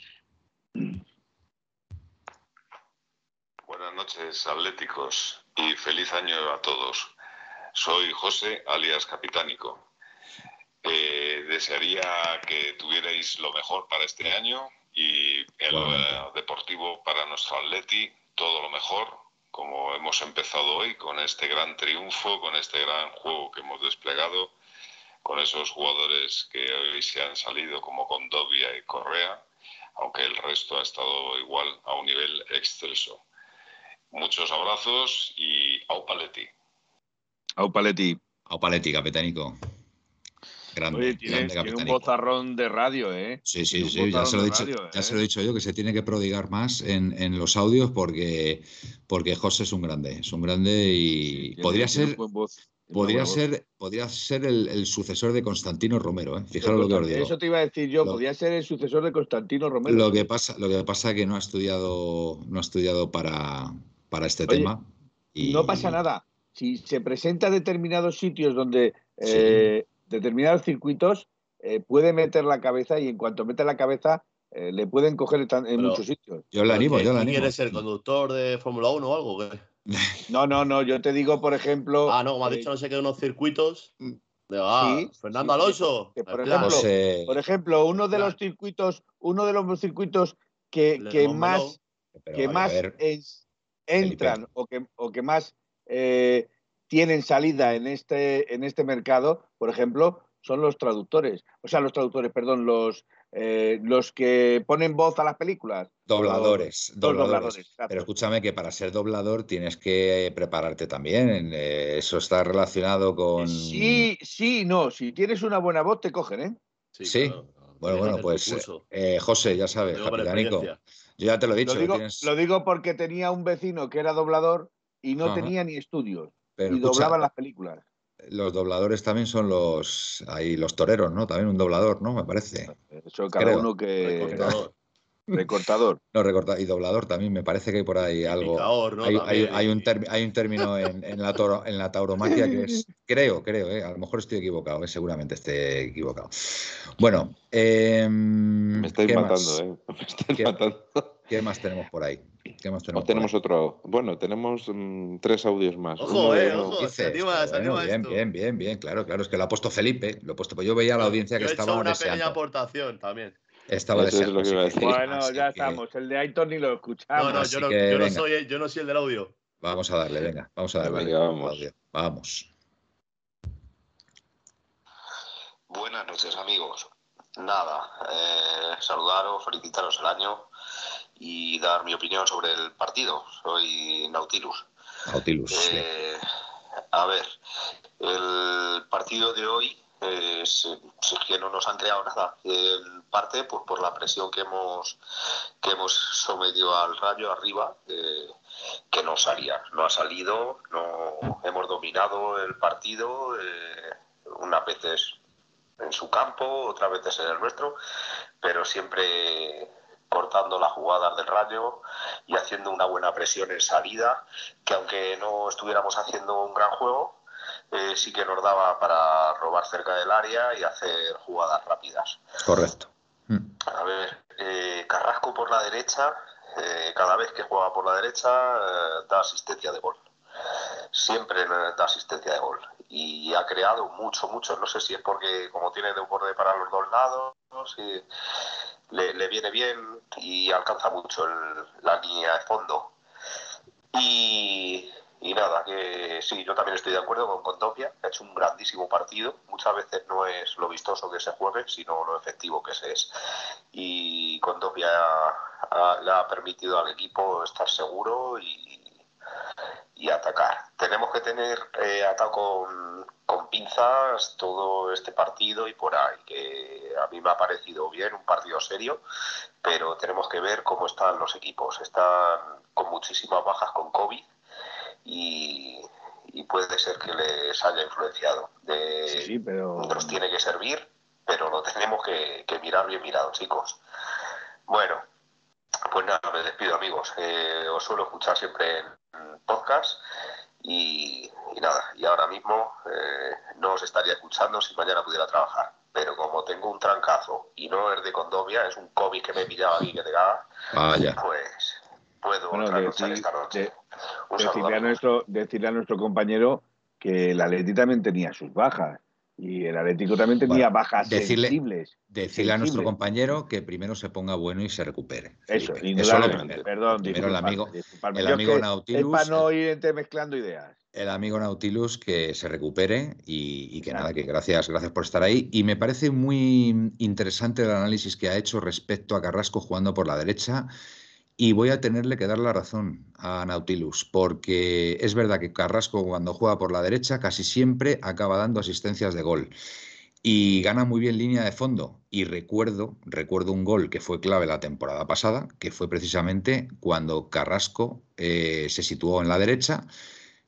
Buenas noches, atléticos, y feliz año a todos. Soy José, alias Capitánico. Eh, desearía que tuvierais lo mejor para este año y el eh, deportivo para nuestro Atleti, todo lo mejor, como hemos empezado hoy, con este gran triunfo, con este gran juego que hemos desplegado, con esos jugadores que hoy se han salido como Condovia y Correa, aunque el resto ha estado igual a un nivel excelso. Muchos abrazos y au paletti. Au paletti. Au paletti, capetánico. Grande, tiene, un bozarrón de radio, ¿eh? Sí, sí, sí, ya, se lo, he dicho, ya se lo he dicho yo, que se tiene que prodigar más en, los audios porque, porque José es un grande, es un grande y podría ser... Podría ser, podría ser el, sucesor de Constantino Romero, ¿eh? Fijaros lo que os digo. Eso te iba a decir yo, podría ser el sucesor de Constantino Romero. Lo que pasa, lo que pasa es que no ha estudiado, no ha estudiado para, para este tema. Y... No pasa nada. Si se presenta a determinados sitios donde eh, determinados circuitos eh, puede meter la cabeza y en cuanto mete la cabeza eh, le pueden coger en muchos sitios. Yo le animo, yo le animo. ¿Quieres ser conductor de Fórmula 1 o algo? No, no, no, yo te digo, por ejemplo... Ah, no, como has dicho, no sé qué, unos circuitos... ah, sí, Fernando Alonso. por, ejemplo, por, ejemplo, uno de los circuitos, uno de los circuitos que, que más, que más entran o que, o que más eh, tienen salida en este, en este mercado, por ejemplo, son los traductores. O sea, los traductores, perdón, los, eh, los que ponen voz a las películas. Dobladores. dobladores. Pero escúchame que para ser doblador tienes que prepararte también. Eh, eso está relacionado con. Sí, sí, no. Si tienes una buena voz, te cogen, ¿eh? Sí. Bueno, bueno, pues eh, José, ya sabes, Yo ya te lo he dicho. Lo digo, porque tenía un vecino que era doblador y no tenía ni estudios y doblaban las películas. Los dobladores también son los ahí los toreros, ¿no? También un doblador, ¿no? Me parece. Eso cada uno que recortador. recortador. No, recorta y doblador también me parece que hay por ahí algo. hay, un hay, un término en, la en la tauromaquia que es, creo, creo, ¿eh? a lo mejor estoy equivocado, ¿eh? seguramente esté equivocado. Bueno, em, me estoy matando, ¿eh? Me estoy matando. ¿Qué más tenemos por ahí? ¿Qué más tenemos? tenemos otro. Bueno, tenemos mm, tres audios más. Ojo, eh, ojo. bien, bien, bien, bien, claro, claro. Es que lo ha puesto Felipe. Lo puesto, pues yo veía a la audiencia que estaba. He hecho una pequeña aportación también. Estaba deseando. bueno, ya estamos. El de Aitor ni lo escuchamos. No, no, yo no, yo no, soy, yo no soy el del audio. Vamos a darle, venga, vamos a darle. Venga, vamos. Vamos. Buenas noches, amigos. Nada, eh, saludaros, felicitaros el año y dar mi opinión sobre el partido. Soy Nautilus. Nautilus. Eh, a ver, el partido de hoy es, que no nos han creado nada. En parte, pues por la presión que hemos que hemos sometido al rayo arriba, que no salía. No ha salido, no hemos dominado el partido, eh, unas veces en su campo, otras veces en el nuestro, pero siempre cortando las jugadas del rayo y haciendo una buena presión en salida, que aunque no estuviéramos haciendo un gran juego, eh, sí que nos daba para robar cerca del área y hacer jugadas rápidas. Correcto. Mm. A ver, eh, Carrasco por la derecha, eh, cada vez que juega por la derecha da asistencia de gol. siempre da asistencia de gol y ha creado mucho, mucho. No sé si es porque como tiene de un borde para los dos lados, si le, viene bien y alcanza mucho la línea de fondo. Y, nada, que sí, yo también estoy de acuerdo con Contopia, ha hecho un grandísimo partido. Muchas veces no es lo vistoso que se juegue, sino lo efectivo que se es. Y Contopia le ha permitido al equipo estar seguro y, y atacar. Tenemos que tener eh, atacado con, pinzas todo este partido y por ahí, que a mí me ha parecido bien, un partido serio, pero tenemos que ver cómo están los equipos. Están con muchísimas bajas con COVID y, puede ser que les haya influenciado. De, sí, pero... Nos tiene que servir, pero lo tenemos que, mirar bien mirado, chicos. Bueno, pues nada, me despido amigos. Eh, os suelo escuchar siempre en podcast y, nada, y ahora mismo eh, no os estaría escuchando si mañana pudiera trabajar. Pero como tengo un trancazo y no es de Condovia, es un COVID que me he pillado aquí que te caga, pues puedo bueno, decir, esta noche. decirle, a nuestro, decirle a nuestro compañero que la Leti también tenía sus bajas. Y el Atlético también tenía bajas decirle, sensibles. Decirle a nuestro compañero que primero se ponga bueno y se recupere. Eso, Eso lo Perdón, primero el amigo, el amigo Nautilus. Es para no ir mezclando ideas. El amigo Nautilus que se recupere y, y que nada, que gracias, gracias por estar ahí. Y me parece muy interesante el análisis que ha hecho respecto a Carrasco jugando por la derecha y voy a tenerle que dar la razón a Nautilus, porque es verdad que Carrasco cuando juega por la derecha casi siempre acaba dando asistencias de gol y gana muy bien línea de fondo. Y recuerdo, recuerdo un gol que fue clave la temporada pasada, que fue precisamente cuando Carrasco eh, se situó en la derecha,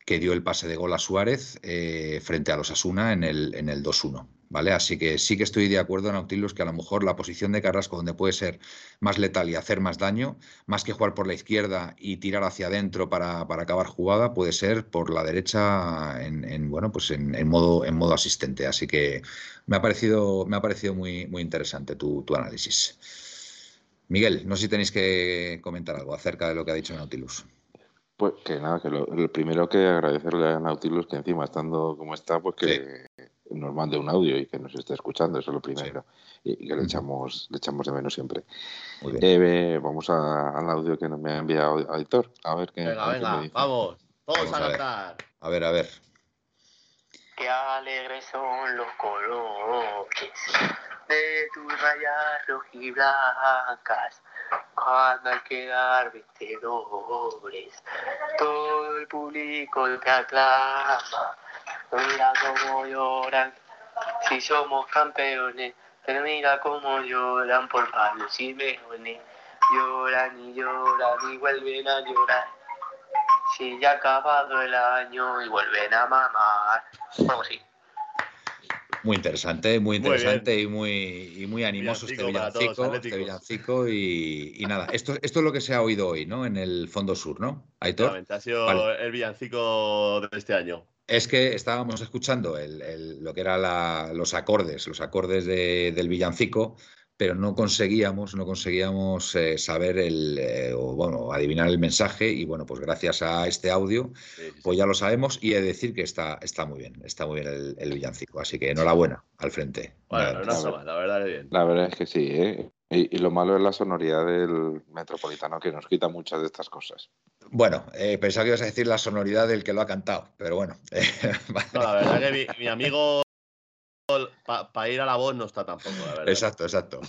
que dio el pase de gol a Suárez eh, frente a los Asuna en el, en el 2-1. ¿Vale? Así que sí que estoy de acuerdo, Nautilus, que a lo mejor la posición de Carrasco, donde puede ser más letal y hacer más daño, más que jugar por la izquierda y tirar hacia adentro para, acabar jugada, puede ser por la derecha en, bueno, pues en, modo, en modo asistente. Así que me ha parecido, me ha parecido muy, muy interesante tu, análisis. Miguel, no sé si tenéis que comentar algo acerca de lo que ha dicho Nautilus. Pues que nada, que lo, primero que agradecerle a Nautilus que encima estando como está, pues que, nos mande un audio y que nos esté escuchando, eso es lo primero. Y, que le echamos, le echamos de menos siempre. Eh, vamos al audio que nos me ha enviado Aitor. A ver qué. Venga, venga, vamos. Todos a, cantar. A ver, a ver. Qué alegres son los colores de tus rayas rojiblancas cuando hay que dar vencedores. Todo el público te aclama Mira cómo lloran, si somos campeones. Pero mira cómo lloran por Pablo Simeone. Lloran y lloran y vuelven a llorar. Si ya ha acabado el año y vuelven a mamar. Bueno, sí. Muy interesante, muy interesante y muy, y muy animoso este villancico, este villancico y, y, nada, esto, esto es lo que se ha oído hoy, ¿no? En el fondo sur, ¿no? Aitor. Ha sido el villancico de este año. Es que estábamos escuchando lo que eran los acordes, los acordes del villancico, pero no conseguíamos, no conseguíamos eh, saber el, eh, o bueno, adivinar el mensaje y bueno, pues gracias a este audio, pues ya lo sabemos y he de decir que está, está muy bien, está muy bien el, villancico, así que enhorabuena al frente. Bueno, no, la verdad es bien. La verdad es que sí, ¿eh? Y, lo malo es la sonoridad del metropolitano, que nos quita muchas de estas cosas. Bueno, eh, pensaba que ibas a decir la sonoridad del que lo ha cantado, pero bueno. no, la verdad que mi, amigo para ir a la voz no está tampoco, la verdad. Exacto, exacto.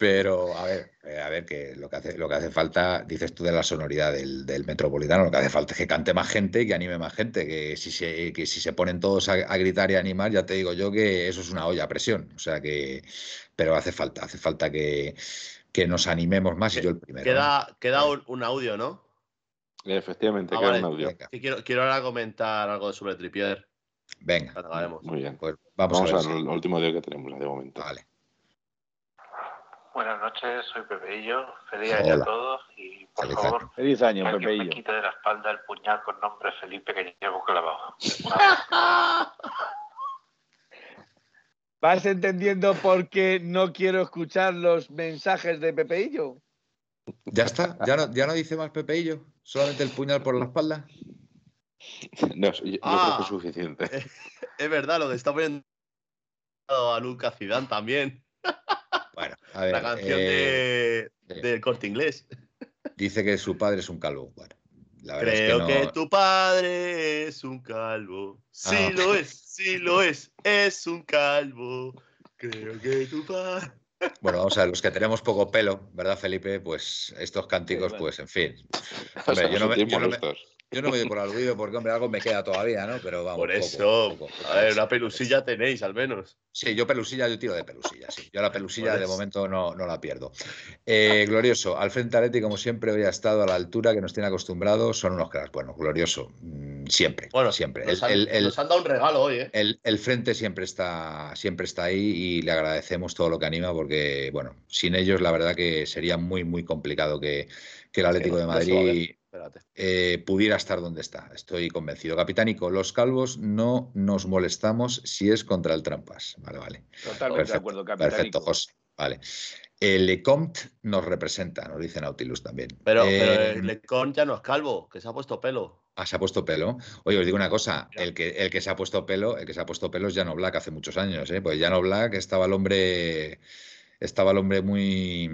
Pero a ver, eh, a ver que lo que hace, lo que hace falta, dices tú de la sonoridad del, metropolitano, lo que hace falta es que cante más gente, que anime más gente, que si se, que si se ponen todos a, gritar y animar, ya te digo yo que eso es una olla a presión. O sea que, pero hace falta, hace falta que, nos animemos más y yo el primero. Queda, queda un, audio, ¿no? Efectivamente, ah, queda un audio. quiero, quiero ahora comentar algo sobre Tripier. Venga, muy bien. Pues vamos, a ver al último audio que tenemos de momento. Vale. Buenas noches, soy Pepeillo. Feliz año a todos y por favor, feliz año, Pepeillo. me quite de la espalda el puñal con nombre Felipe que llevo clavado. ¿Vas entendiendo por qué no quiero escuchar los mensajes de Pepeillo? Ya está, ya no, ya no dice más Pepeillo, solamente el puñal por la espalda. No, yo, Ah. creo que es suficiente. Es verdad, lo que está poniendo a Lucas Zidane también. Bueno, a ver. La canción eh, de, sí. del corte inglés. Dice que su padre es un calvo. Bueno, la verdad Creo es que, tu padre es un calvo. Sí Ah. lo es, sí lo es, es un calvo. Creo que tu padre. Bueno, vamos a ver, los que tenemos poco pelo, ¿verdad, Felipe? Pues estos cánticos, Sí, bueno. pues en fin. Hombre, yo no me- sentir yo no me- molestos. Yo no me doy por aludido porque, hombre, algo me queda todavía, ¿no? Pero vamos. Por eso, poco, poco. a ver, una pelusilla tenéis al menos. Sí, yo pelusilla, yo tiro de pelusilla, sí. Yo la pelusilla Por de momento no, no la pierdo. Eh, glorioso, al frente Aleti, como siempre, hoy ha estado a la altura que nos tiene acostumbrados. Son unos cracks. Bueno, glorioso, mm, siempre. Bueno, siempre. Nos, El- han, el- el- nos han dado un regalo hoy, ¿eh? el, el frente siempre está, siempre está ahí y le agradecemos todo lo que anima porque, bueno, sin ellos la verdad que sería muy, muy complicado que, que el Atlético de. Madrid. Eh, pudiera estar donde está. Estoy convencido. Capitánico, los calvos no nos molestamos si es contra el trampas. Vale, vale. Totalmente Perfecto, de acuerdo, capitán. Perfecto, José. Vale. El Lecomte nos representa, nos dice Nautilus también. Pero, Eh, pero el Lecon ya no es calvo, que se ha puesto pelo. Ah, se ha puesto pelo. Oye, os digo una cosa, el que, el que se ha puesto pelo, el que se ha puesto pelo es Llano Black hace muchos años, ¿eh? Pues Llano Black estaba el hombre, estaba el hombre muy,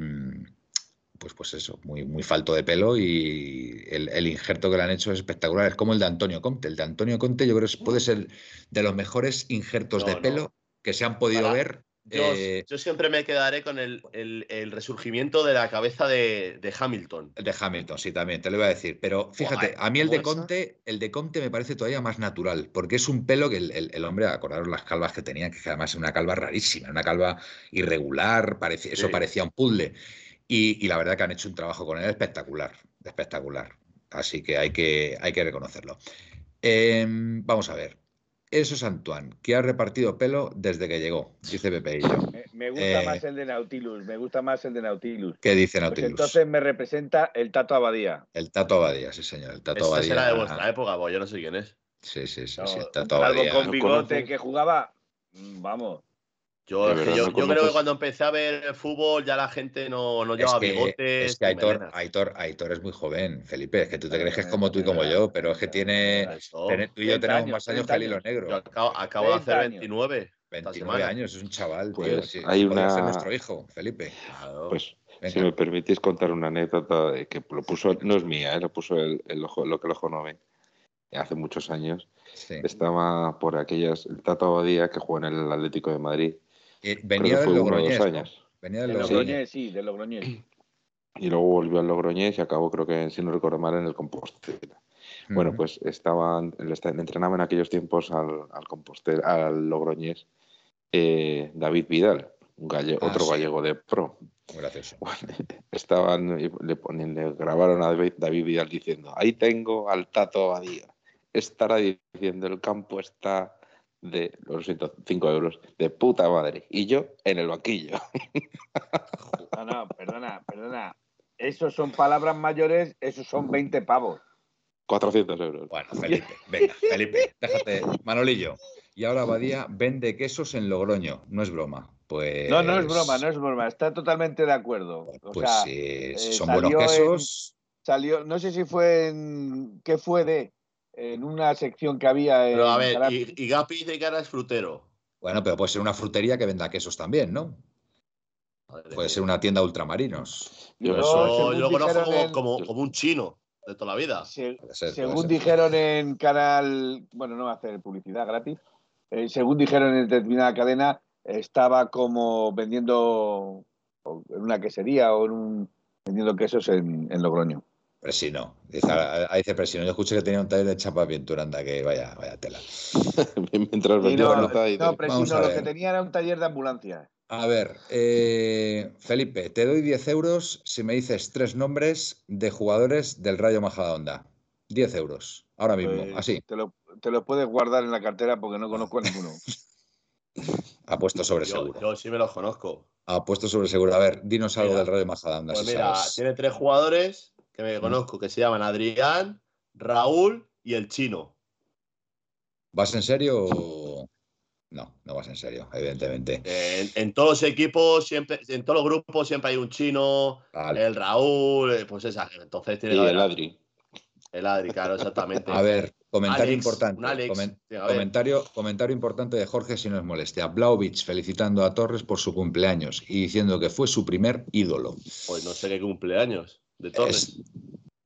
pues, pues eso, muy, muy falto de pelo y el, el injerto que le han hecho es espectacular. Es como el de Antonio Conte. El de Antonio Conte yo creo que puede ser de los mejores injertos No, de no. pelo que se han podido Para- ver. Yo, eh, yo siempre me quedaré con el, el- el resurgimiento de la cabeza de, de Hamilton. De Hamilton, sí, también, te lo iba a decir. Pero fíjate, Buah, a mí el de. Conte, el de Conte me parece todavía más natural, porque es un pelo que el, hombre, acordaros las calvas que tenía, que además es una calva rarísima, una calva irregular, parecía, eso parecía un puzzle. Y, y la verdad que han hecho un trabajo con él espectacular, espectacular. Así que hay que, hay que reconocerlo. Em, vamos a ver. Eso es Antoine, que ha repartido pelo desde que llegó, dice Pepe y yo. Me, me gusta Eh, más el de Nautilus, me gusta más el de Nautilus. ¿Qué dice Pues Nautilus? entonces me representa el Tato Abadía. El Tato Abadía, sí señor, el Tato Esa Abadía. será de vuestra época, pues yo no sé quién es. Sí, sí, sí, No, sí, el Tato Abadía. con ¿no bigote que jugaba. mm, Vamos. Yo, es que yo, no yo creo que cuando empecé a ver el fútbol ya la gente no, no Es llevaba que, bigotes. es que Aitor. Aitor, Aitor es muy joven, Felipe. Es que tú te crees que es Eh, como tú y como yo, pero es que tiene. Tú y yo 30 tenemos años, más años que 30 el hilo negro. Yo acabo, acabo de 30 hacer años. 29. esta 29 semana. años, es un chaval, tío. Pues sí, hay ser una- nuestro hijo, Felipe. Claro. Pues, Venga. si me permitís contar una anécdota de que lo puso, no es mía, eh, lo puso el, el ojo, lo que el ojo no ve, hace muchos años. Sí. Estaba por aquellas, el Tato Abadía, que jugó en el Atlético de Madrid. Eh, venía del Logroñés. Venía del. Logroñés. Sí, de Logroñés. Y luego volvió al Logroñés y acabó, creo que, si no recuerdo mal, en el Compostela. Bueno, pues estaban, le esta- le entrenaba en aquellos tiempos al, al Compostela, al Logroñés, eh, David Vidal, un galle- Ah, otro sí. gallego de pro. Muy gracioso. Estaban, y le, ponen, le grabaron a David, David Vidal diciendo, ahí tengo al Tato Abadía. Estará diciendo, el campo está de, lo siento, 5 euros, de puta madre. Y yo en el banquillo. No, no, perdona, perdona. Esos son palabras mayores, esos son 20 pavos. 400 euros. Bueno, Felipe, venga, Felipe, déjate. Manolillo. Y ahora Badía vende quesos en Logroño. No es broma. Pues. No, no es broma, no es broma. Está totalmente de acuerdo. O Pues sea, sí, eh, si son buenos en- quesos. salió, no sé si fue en. ¿Qué fue de? En una sección que había en. Pero a ver, y, y Gapi dice que ahora es frutero. Bueno, pero puede ser una frutería que venda quesos también, ¿no? Madre Puede mía. ser una tienda ultramarinos. Yo No, Yo, conozco como, en- como, como un chino de toda la vida. se- ser, según dijeron en canal. Bueno, no va a hacer publicidad gratis. eh, según dijeron en determinada cadena, estaba como vendiendo en una quesería o en un, vendiendo quesos en, en Logroño. Presino. Dice, ahí dice Presino. Yo escuché que tenía un taller de chapa pintura, anda, que vaya, vaya tela. Mientras Y no, nota y no, tal. Presino, lo que tenía era un taller de ambulancia. A ver, eh, Felipe, te doy 10 euros si me dices tres nombres de jugadores del Rayo Majadahonda. 10 euros, ahora mismo, Pues, así, Te lo, te lo puedes guardar en la cartera porque no conozco a ninguno. apuesto sobre Yo, seguro. yo sí me los conozco. Apuesto sobre seguro. A ver, dinos algo Mira, del Rayo Majadahonda. Pues si mira, sabes. tiene tres jugadores que me conozco que se llaman Adrián, Raúl y el chino. ¿Vas en serio o...? No, no vas en serio, evidentemente. En, en todos los equipos, siempre, en todos los grupos siempre hay un chino, Vale. el Raúl, eh, pues esa. Entonces tiene Y que haber el Adri. el Adri, claro, exactamente. A ver, Comentario Alex, importante. un Alex. comentario, comentario importante de Jorge, si no es molestia. Blauvich felicitando a Torres por su cumpleaños y diciendo que fue su primer ídolo. Pues no sé qué cumpleaños de Torres. Es-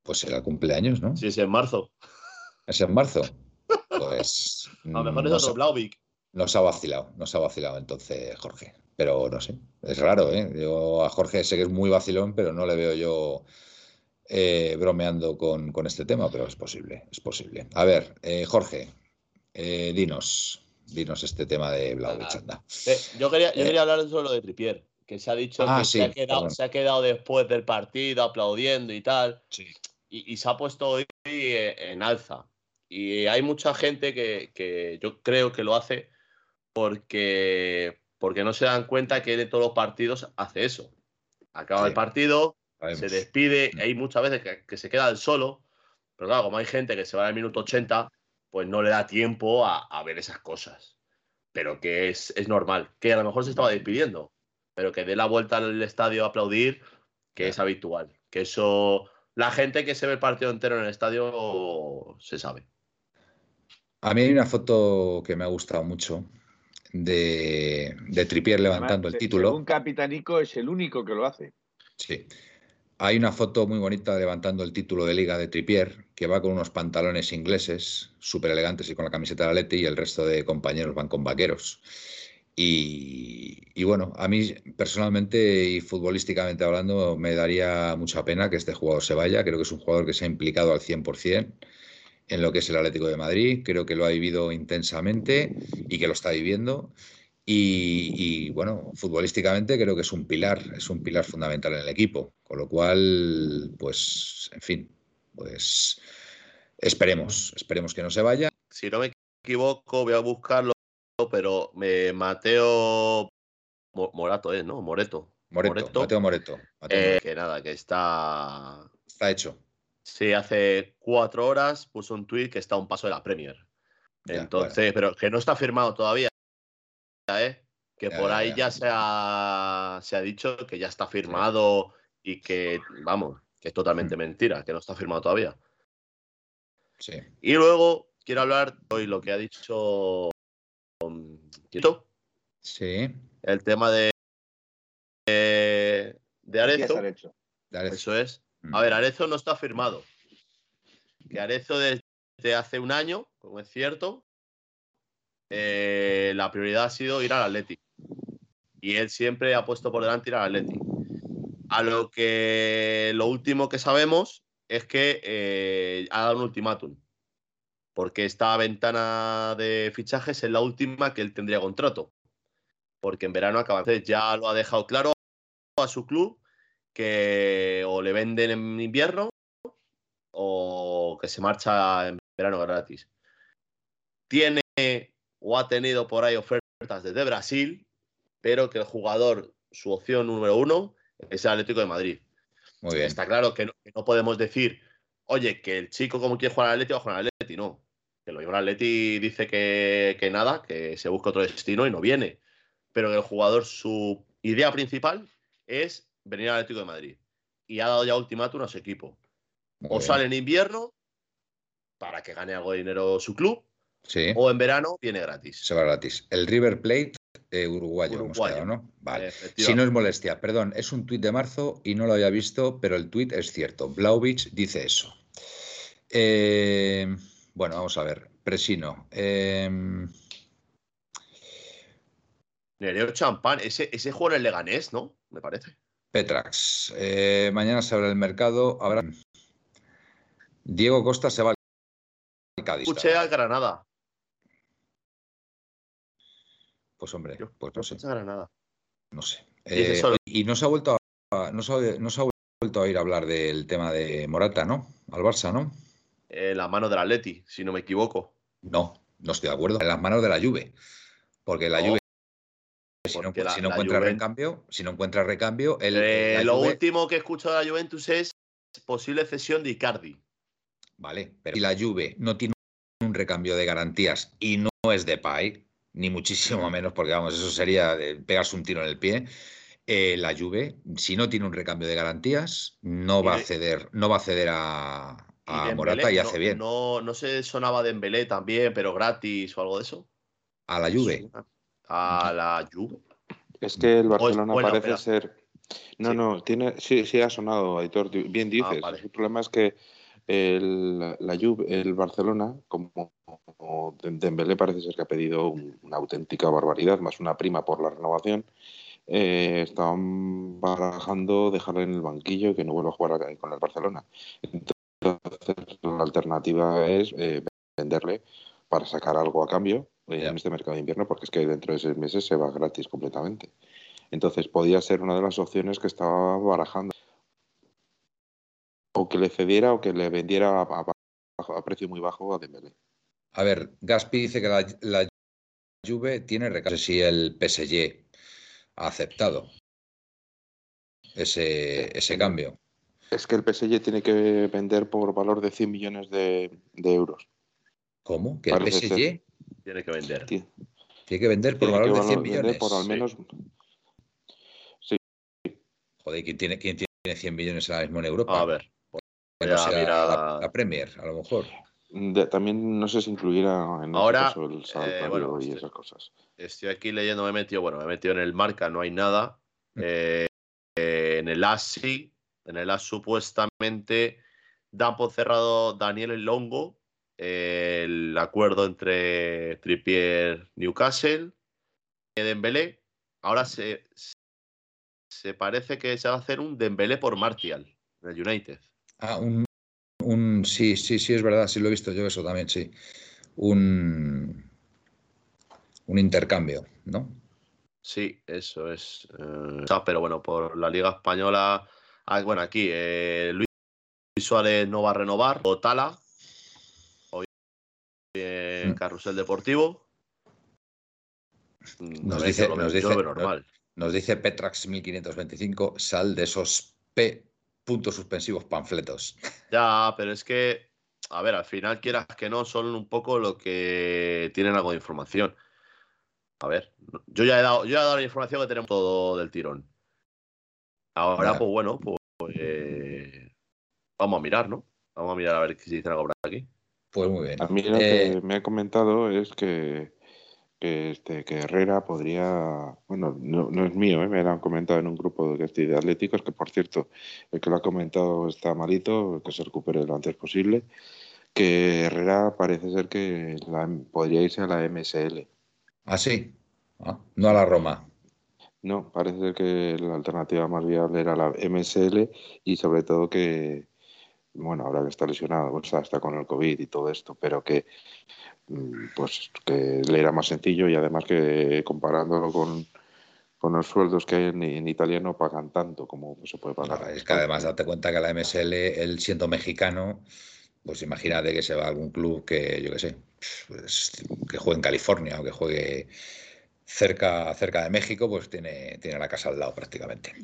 pues será cumpleaños, ¿no? Si es en marzo. Es en marzo. Pues. A lo mejor es nos, otro Blauvik. nos ha vacilado, nos ha vacilado entonces Jorge. Pero no sé, es raro, ¿eh? Yo a Jorge sé que es muy vacilón, pero no le veo yo eh, bromeando con, con este tema, pero es posible, es posible. A ver, eh, Jorge, eh, dinos, dinos este tema de. Eh, yo quería, yo quería hablar solo de Tripier, que se ha dicho Ah, que sí, se, ha quedado, se ha quedado después del partido aplaudiendo y tal. Sí. y, y se ha puesto hoy eh, en alza. Y hay mucha gente que, que yo creo que lo hace porque, porque no se dan cuenta que de todos los partidos hace eso. Acaba Sí. el partido, se despide, hay muchas veces que, que se queda el solo, pero claro, como hay gente que se va al minuto 80, pues no le da tiempo a, a ver esas cosas. Pero que es, es normal, que a lo mejor se estaba despidiendo, pero que dé la vuelta al estadio a aplaudir, que es habitual. Que eso, la gente que se ve el partido entero en el estadio se sabe. A mí hay una foto que me ha gustado mucho de, de Trippier levantando Además, el título. Según Capitanico es el único que lo hace. Sí. Hay una foto muy bonita levantando el título de liga de Trippier, que va con unos pantalones ingleses, súper elegantes y con la camiseta de Atleti, y el resto de compañeros van con vaqueros. Y, bueno, a mí personalmente y futbolísticamente hablando, me daría mucha pena que este jugador se vaya. Creo que es un jugador que se ha implicado al 100% en lo que es el Atlético de Madrid. Creo que lo ha vivido intensamente y que lo está viviendo. Y, bueno, futbolísticamente creo que es un pilar, es un pilar fundamental en el equipo. Con lo cual, pues, en fin, pues esperemos, esperemos que no se vaya. Si no me equivoco, voy a buscarlo, pero me Mateo Mo- Morato es, ¿no? Moreto. Moreto, Moreto. Mateo Moreto. Mateo Eh, Moreto. que nada, que está. Está hecho. Sí, hace cuatro horas puso un tuit que está a un paso de la Premier. Ya, Entonces, pero que no está firmado todavía, ¿eh? Que Ya, por ahí ya. ya, se, ha, se ha dicho que ya está firmado y que, vamos, que es totalmente Mm. mentira, que no está firmado todavía. Sí. Y luego quiero hablar hoy lo que ha dicho Sí. el tema de, de. Dale. Eso es. Mm. A ver, Arezzo no está firmado. Que Arezzo desde hace un año, como es cierto, eh, la prioridad ha sido ir al Atleti. Y él siempre ha puesto por delante ir al Atleti. A lo que lo último que sabemos es que eh, ha dado un ultimátum. Porque esta ventana de fichajes es la última que él tendría contrato. Porque en verano acaba. Entonces ya lo ha dejado claro a su club que o le venden en invierno o que se marcha en verano gratis. Tiene o ha tenido por ahí ofertas desde Brasil, pero que el jugador, su opción número uno, es el Atlético de Madrid. Muy bien. Está claro que no, que no podemos decir, oye, que el chico como quiere jugar al Atleti va a jugar al Atleti, no. Que lo lleva al Atleti dice que, que nada, que se busca otro destino y no viene. Pero que el jugador, su idea principal es venir al Atlético de Madrid. Y ha dado ya ultimátum a su equipo. Muy O bien. sale en invierno para que gane algo de dinero su club, Sí. o en verano viene gratis. Se va gratis. El River Plate eh, uruguayo, hemos quedado, ¿no? Vale. Si no es molestia, perdón, es un tuit de marzo y no lo había visto, pero el tuit es cierto. Blauvich dice eso. Eh, bueno, vamos a ver. Presino. eh, Nereo Champán, ese, ese jugador en Leganés, ¿no? Me parece. Petrax. eh, mañana se abre el mercado. Habrá. Diego Costa se va al Cádiz. Escuché a Granada. Pues hombre, Yo- pues no sé. Granada. No sé. Eh, y no se ha vuelto a, no se ha, no se ha vuelto a ir a hablar del tema de Morata, ¿no? Al Barça, ¿no? En la mano del Atleti, si no me equivoco. No, no estoy de acuerdo. En las manos de la Juve. Porque la No, Juve, si no, la- si no encuentra recambio, si no encuentra recambio, el, Eh, la lo Juve- último que he escuchado de la Juventus es posible cesión de Icardi. Vale, pero si la Juve no tiene un recambio de garantías y no es de Pay, ni muchísimo menos, porque vamos, eso sería de pegarse un tiro en el pie. eh, la Juve, si no tiene un recambio de garantías, no va a ceder, no va a ceder a, a Morata y hace bien. No, no se sonaba Dembélé también, pero gratis o algo de eso. A la Juve. A la Juve. Es que el Barcelona parece ser. No, no, tiene, sí, sí ha sonado, Aitor. Bien ah, dices. El problema es que el, la Juve, el Barcelona, como Dembélé parece ser que ha pedido una auténtica barbaridad, más una prima por la renovación, eh, estaban barajando dejarle en el banquillo y que no vuelva a jugar con el Barcelona. Entonces, la alternativa es eh, venderle para sacar algo a cambio eh, en este mercado de invierno, porque es que dentro de seis meses se va gratis completamente. Entonces, podía ser una de las opciones que estaba barajando. O que le cediera o que le vendiera a, precio muy bajo a Dembélé. A ver, Gaspi dice que la, la Juve tiene recaso si el PSG ha aceptado ese, ese cambio. Es que el PSG tiene que vender por valor de 100 millones de, euros. ¿Cómo? ¿Que el PSG? Tiene que vender. Tiene, que vender por valor de 100 millones. Por al menos. Sí. Joder, ¿quién tiene, quién tiene 100 millones ahora mismo en Europa? A ver. la, Premier, a lo mejor. también no sé si incluyera en Ahora, caso el salario y esas cosas. Estoy aquí leyendo, me he metido, bueno, me he metido en el marca, no hay nada. Mm. Eh, en el ASI en el AS supuestamente dan por cerrado Daniel Longo el acuerdo entre Trippier Newcastle y Dembélé. Ahora se, se parece que se va a hacer un Dembélé por Martial en el United. Ah, un, un sí, sí, sí, es verdad, sí lo he visto yo eso también, sí. Un, un intercambio, ¿no? Sí, eso es. Eh, pero bueno, por la Liga Española Ah, bueno, aquí eh, Luis Suárez no va a renovar. O Tala. Hoy mm. Carrusel Deportivo. Nos dice, nos, dice, normal. nos dice Petrax 1525, sal de esos P puntos suspensivos panfletos. Ya, pero es que, a ver, al final quieras que no, son un poco lo que tienen algo de información. A ver, yo ya he dado, yo he dado la información que tenemos todo del tirón. Ahora, pues bueno, pues pues vamos a mirar, ¿no? Vamos a mirar a ver si dicen algo por aquí. Pues muy bien. A mí lo que eh, me ha comentado es que, que, este, que Herrera podría, bueno, no, es mío, ¿eh? me lo han comentado en un grupo de, de atléticos, que por cierto, el que lo ha comentado está malito, que se recupere lo antes posible, que Herrera parece ser que podría irse a la MSL. ¿Ah, sí? Ah, no a la Roma. No, parece que la alternativa más viable era la MSL y sobre todo que, bueno, ahora que está lesionado, o sea, está con el COVID y todo esto, pero que mm, pues que le era más sencillo y además que comparándolo con, los sueldos que hay en, Italia no pagan tanto como se puede pagar. es que además date cuenta que la MSL, él siendo mexicano, pues imagínate que se va a algún club que, yo qué sé, pues, que juegue en California o que juegue cerca, cerca de México, pues tiene, tiene la casa al lado prácticamente.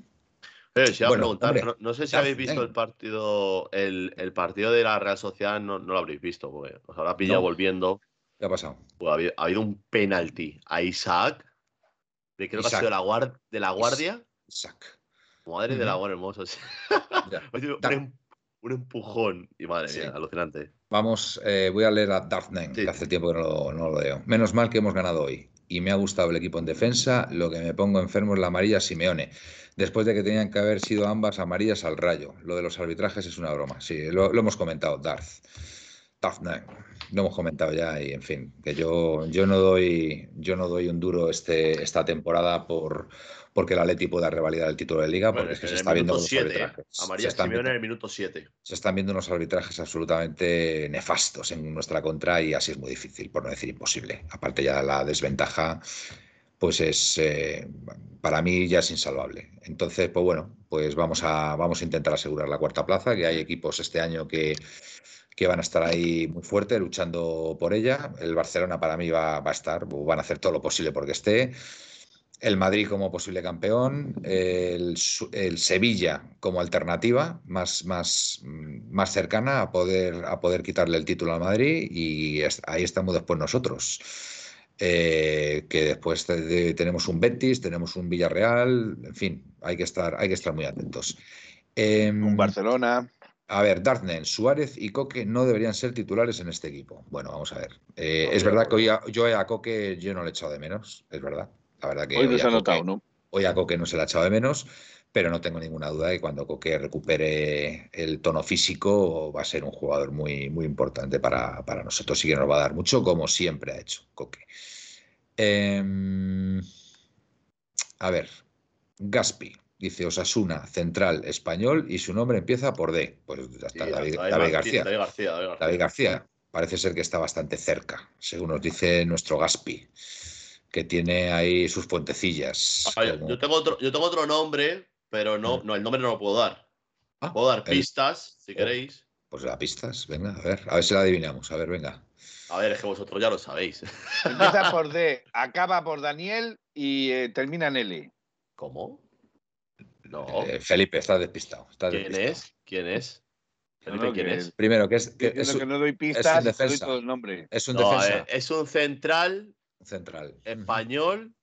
Eh, si preguntar, no, sé si habéis visto el partido, el, partido de la Real Sociedad, no, lo habréis visto, porque os habrá pillado volviendo. ¿Qué ha pasado? Pues ha, habido, un penalti a Isaac, de creo que ha sido la de la guardia. Isaac. Madre de la guardia, hermoso. un, un, empujón y madre mía, alucinante. Vamos, eh, voy a leer a Darth que hace tiempo que no no lo leo. Menos mal que hemos ganado hoy y me ha gustado el equipo en defensa. Lo que me pongo enfermo es la amarilla Simeone. Después de que tenían que haber sido ambas amarillas al rayo. Lo de los arbitrajes es una broma. Sí, lo, hemos comentado, Darth. Darth lo hemos comentado ya y en fin, que yo, yo no doy yo no doy un duro este, esta temporada por porque el Atleti pueda revalidar el título de liga, porque es que se está viendo unos arbitrajes. Amarillas se en el minuto 7. Se están viendo unos arbitrajes absolutamente nefastos en nuestra contra y así es muy difícil, por no decir imposible. Aparte ya la desventaja, pues es eh, para mí ya es insalvable. Entonces, pues bueno, pues vamos a, vamos a intentar asegurar la cuarta plaza, que hay equipos este año que que van a estar ahí muy fuerte luchando por ella. El Barcelona para mí va, va a estar, van a hacer todo lo posible porque esté el Madrid como posible campeón, el, Sevilla como alternativa más, más, más, cercana a poder, a poder quitarle el título al Madrid y ahí estamos después nosotros. Eh, que después tenemos un Betis, tenemos un Villarreal, en fin, hay que estar, hay que estar muy atentos. Em, un Barcelona. A ver, Dartnen, Suárez y Coque no deberían ser titulares en este equipo. Bueno, vamos a ver. Eh, es verdad que hoy yo a Coque yo no le he echado de menos, es verdad. La verdad que hoy, no se ha notado, ¿no? Hoy a Coque no se le ha echado de menos, pero no tengo ninguna duda de que cuando Coque recupere el tono físico va a ser un jugador muy, muy importante para, nosotros y que nos va a dar mucho, como siempre ha hecho Coque. Em, a ver, Gaspi. Dice Osasuna, central español, y su nombre empieza por D. Pues ya está, David, García. David, García. Parece ser que está bastante cerca, según nos dice nuestro Gaspi, que tiene ahí sus puentecillas. yo, tengo otro, yo tengo otro nombre, pero no, no, el nombre no lo puedo dar. Ah, puedo dar pistas, si oh, queréis. Pues da pistas, venga, a ver, a ver si la adivinamos. A ver, venga. A ver, es que vosotros ya lo sabéis. Empieza por D, acaba por Daniel y eh, termina en L. ¿Cómo? No. Eh, Felipe, está despistado. ¿Quién es? ¿Quién es? Felipe, ¿quién es? Primero, que es. Que, es un, que no doy pistas, es un defensa. Doy nombre. Es un defensa. es un central. Central. Español.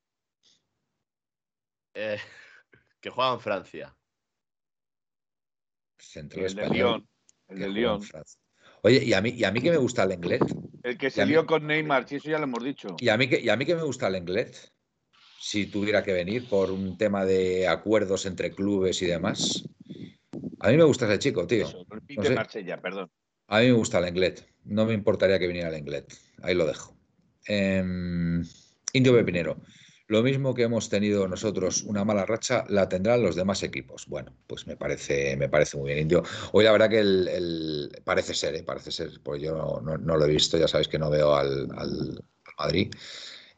Eh, que juega en Francia. Central el de Lyon. El de Lyon. Oye, ¿y a, mí, ¿y a mí que me gusta el inglés? El que se lió con Neymar, si eso ya lo hemos dicho. ¿Y a mí que, y a mí que me gusta el inglés? si tuviera que venir por un tema de acuerdos entre clubes y demás. A mí me gusta ese chico, tío. perdón. A mí me gusta el inglés. No me importaría que viniera el inglés. Ahí lo dejo. Em, Indio Pepinero. Lo mismo que hemos tenido nosotros una mala racha, la tendrán los demás equipos. Bueno, pues me parece, me parece muy bien, Indio. Hoy la verdad que el, parece ser, ¿eh? parece ser, porque yo no, lo he visto, ya sabéis que no veo al, al Madrid.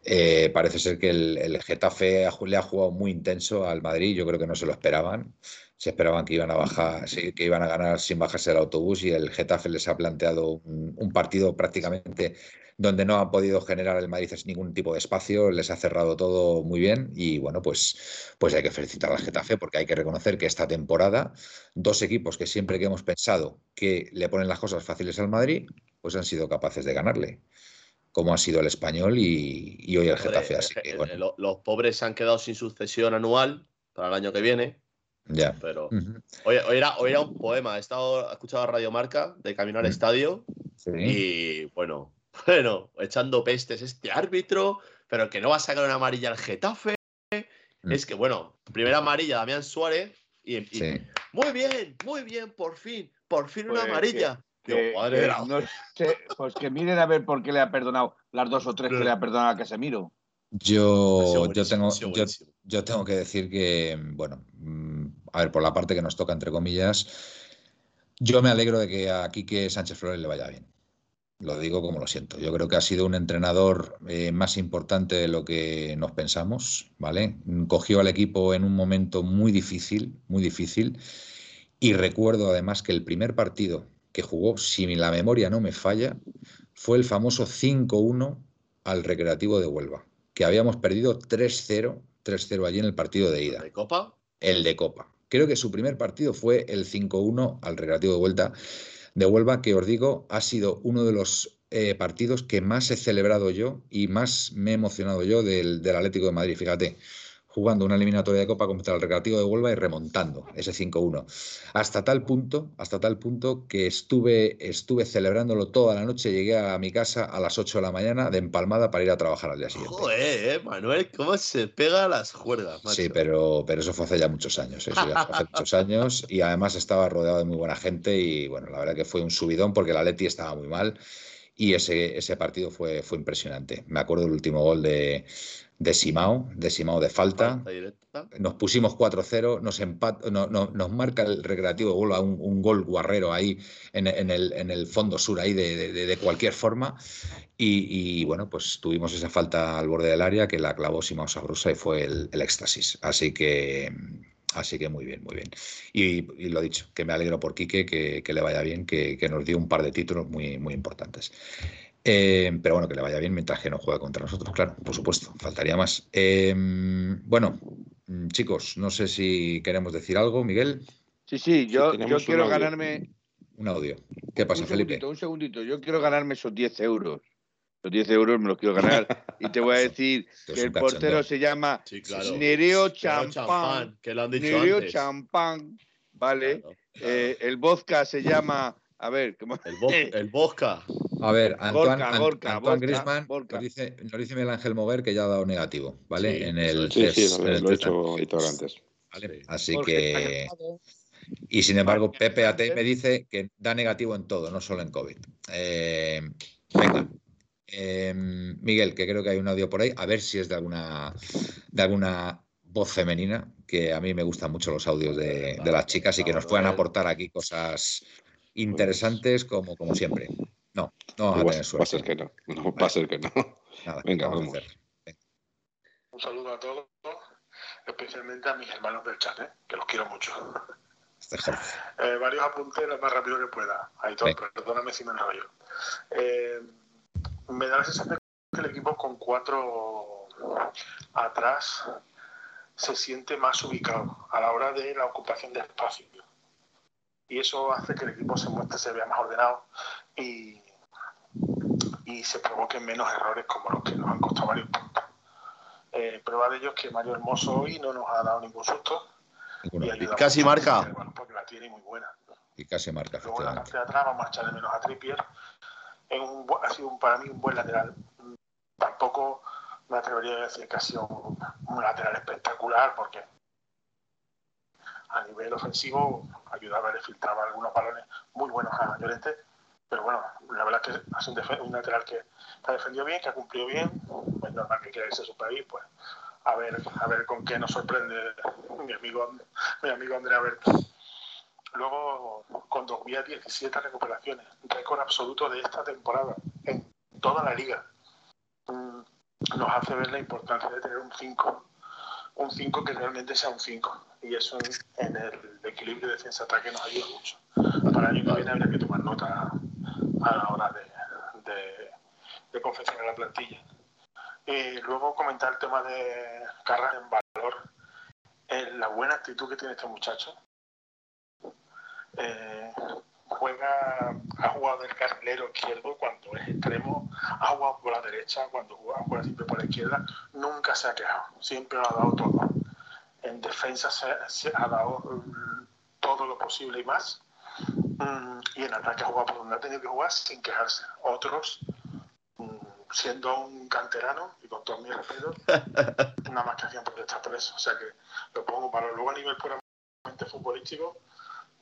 Eh, parece ser que el, Getafe le ha jugado muy intenso al Madrid. Yo creo que no se lo esperaban. Se esperaban que iban a bajar, que iban a ganar sin bajarse el autobús y el Getafe les ha planteado un, partido prácticamente donde no ha podido generar el Madrid ningún tipo de espacio, les ha cerrado todo muy bien y bueno, pues, pues hay que felicitar al Getafe porque hay que reconocer que esta temporada dos equipos que siempre que hemos pensado que le ponen las cosas fáciles al Madrid, pues han sido capaces de ganarle como ha sido el español y, hoy el Getafe. Así que, los pobres se han quedado sin sucesión anual para el año que viene. Ya. Pero hoy, era, hoy, era, un poema. He estado escuchando a Radio Marca de Camino al Estadio y bueno, bueno, echando pestes este árbitro, pero que no va a sacar una amarilla al Getafe. Mm. Es que bueno, primera amarilla Damián Suárez y, muy bien, muy bien, por fin, por fin una pues amarilla. pues que miren a ver por qué le ha perdonado las dos o tres que le ha perdonado a Casemiro. Yo, yo, tengo, yo, tengo que decir que, bueno, mm, a ver, por la parte que nos toca, entre comillas, yo me alegro de que a Quique Sánchez Flores le vaya bien. Lo digo como lo siento. Yo creo que ha sido un entrenador eh, más importante de lo que nos pensamos, ¿vale? Cogió al equipo en un momento muy difícil, muy difícil. Y recuerdo además que el primer partido que jugó, si la memoria no me falla, fue el famoso 5-1 al Recreativo de Huelva, que habíamos perdido 3-0, 3-0 allí en el partido de ida. ¿El de Copa? El de Copa. Creo que su primer partido fue el 5-1 al Recreativo de Vuelta de Huelva, que os digo, ha sido uno de los eh, partidos que más he celebrado yo y más me he emocionado yo del, del Atlético de Madrid. Fíjate, jugando una eliminatoria de Copa contra el Recreativo de Huelva y remontando ese 5-1. Hasta tal punto, hasta tal punto que estuve, estuve celebrándolo toda la noche, llegué a mi casa a las 8 de la mañana de empalmada para ir a trabajar al día siguiente. Joder, eh, Manuel, cómo se pega las cuerdas, Sí, pero, pero eso fue hace ya muchos años, eso ya fue hace muchos años y además estaba rodeado de muy buena gente y bueno, la verdad que fue un subidón porque la Leti estaba muy mal y ese, ese partido fue, fue impresionante. Me acuerdo del último gol de, de Simao, de falta. Nos pusimos 4-0, nos, nos marca el recreativo de Huelva un, gol guarrero ahí en, el, en, el, fondo sur ahí de, de, cualquier forma. Y, bueno, pues tuvimos esa falta al borde del área que la clavó Simao Sabrosa y fue el, el éxtasis. Así que Así que muy bien, muy bien. Y, lo dicho, que me alegro por Quique, que, que le vaya bien, que, que, nos dio un par de títulos muy, muy importantes. Eh, pero bueno, que le vaya bien mientras que no juega contra nosotros, claro, por supuesto, faltaría más. Em, bueno, mm, chicos, no sé si queremos decir algo, Miguel. Sí, sí, yo, yo quiero ganarme. Un audio. ¿Qué pasa, Felipe? Un segundito, yo quiero ganarme esos 10 euros. Los 10 euros me los quiero ganar. Y te voy a decir que el portero se llama Nereo Champán. Que lo han dicho Nereo Champán, ¿vale? Eh, el vodka se llama. A ver, ¿cómo? El vodka. A ver, Antoine, Gorka, Gorka, Antoine Griezmann Nos, dice, nos dice Miguel Ángel Moguer que ya ha dado negativo, ¿vale? Sí, en el sí, test, sí, lo, lo he hecho antes. ¿vale? Así que. Y sin embargo, Pepe AT me dice que da negativo en todo, no solo en COVID. Eh, venga. Eh, Miguel, que creo que hay un audio por ahí, a ver si es de alguna, de alguna voz femenina, que a mí me gustan mucho los audios de, de las chicas y que nos puedan aportar aquí cosas interesantes como, como siempre. No, no vamos a tener suerte. Va a ser que no. no va a ser que no. Nada, Venga, vamos. vamos. Venga. Un saludo a todos, especialmente a mis hermanos del chat, ¿eh? que los quiero mucho. Este eh, varios apuntes lo más rápido que pueda. Aitor, perdóname si me enrollo. Eh, me da la sensación que el equipo con cuatro atrás se siente más ubicado a la hora de la ocupación de espacio. Y eso hace que el equipo se muestre, se vea más ordenado y, y se provoquen menos errores como los que nos han costado varios puntos. Eh, prueba de ello es que Mario Hermoso hoy no nos ha dado ningún susto. Y, y casi marca. Bueno, porque la tiene muy buena. Y casi marca. Luego en la parte de atrás vamos a echar de menos a Trippier. En un, ha sido un, para mí un buen lateral. Tampoco me atrevería a decir que ha sido un, un lateral espectacular porque a nivel ofensivo ayudaba a filtrar algunos balones muy buenos a Llorente pero bueno, la verdad es que sido un, un lateral que, ha defendido bien, que ha cumplido bien, pues normal que quiera irse a su país, pues a ver, a ver con qué nos sorprende mi amigo, mi amigo Andrea Berto. Luego, con 2017 recuperaciones, récord absoluto de esta temporada en toda la liga, mm, nos hace ver la importancia de tener un 5, un 5 que realmente sea un 5. Y eso en el equilibrio defensa-ataque nos ayuda mucho. Para el año que viene habrá que tomar nota a la hora de, de, confeccionar la plantilla. Y luego comentar el tema de Carras en valor, eh, la buena actitud que tiene este muchacho. Eh, juega, ha jugado del carrilero izquierdo cuando es extremo, ha jugado por la derecha cuando juega, siempre por la izquierda, nunca se ha quejado, siempre ha dado todo. En defensa se, ha dado um, todo lo posible y más. Y en ataque ha jugado por donde ha tenido que jugar sin quejarse. Otros, um, siendo un canterano, y con todo mi respeto, nada más que hacían por eso. O sea que lo pongo para luego a nivel puramente futbolístico,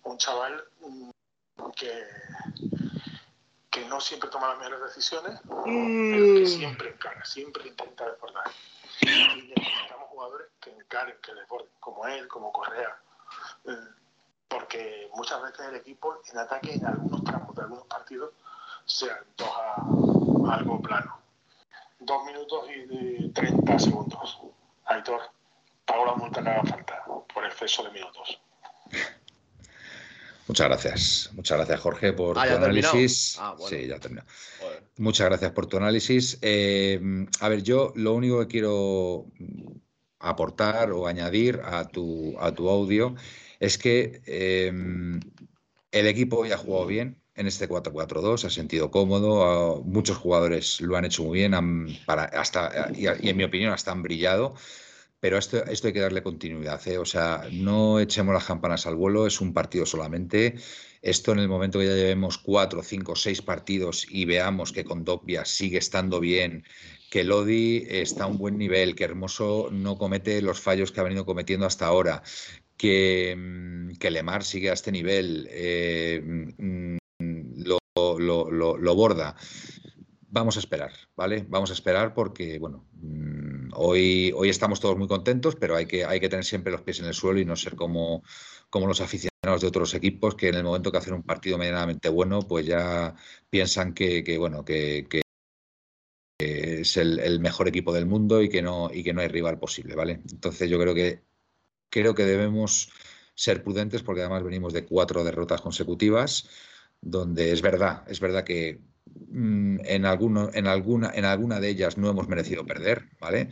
un chaval que, que no siempre toma las mejores decisiones, mm. pero que siempre encara, siempre intenta desbordar. Y necesitamos jugadores que encaren, que desborden, como él, como Correa. Eh, porque muchas veces el equipo en ataque en algunos tramos de algunos partidos se antoja algo plano. Dos minutos y treinta segundos. Aitor, pago la multa que haga falta por exceso de minutos. Muchas gracias. Muchas gracias, Jorge, por ah, tu análisis. Ah, bueno. Sí, ya terminado. Joder. Muchas gracias por tu análisis. Eh, a ver, yo lo único que quiero aportar o añadir a tu, a tu audio es que eh, el equipo ya ha jugado bien en este 4-4-2, se ha sentido cómodo, muchos jugadores lo han hecho muy bien, para, hasta, y, en mi opinión hasta han brillado. Pero esto, esto hay que darle continuidad. ¿eh? O sea, no echemos las campanas al vuelo, es un partido solamente. Esto en el momento que ya llevemos cuatro, cinco, seis partidos y veamos que con Doppia sigue estando bien, que Lodi está a un buen nivel, que Hermoso no comete los fallos que ha venido cometiendo hasta ahora, que, que Lemar sigue a este nivel, eh, lo, lo, lo, lo borda vamos a esperar, ¿vale? Vamos a esperar porque, bueno, hoy, hoy estamos todos muy contentos, pero hay que, hay que tener siempre los pies en el suelo y no ser como, como los aficionados de otros equipos que en el momento que hacen un partido medianamente bueno, pues ya piensan que, que bueno, que, que es el, el, mejor equipo del mundo y que no, y que no hay rival posible, ¿vale? Entonces yo creo que creo que debemos ser prudentes porque además venimos de cuatro derrotas consecutivas, donde es verdad, es verdad que Mm, en, alguno, en, alguna, en alguna de ellas no hemos merecido perder, ¿vale?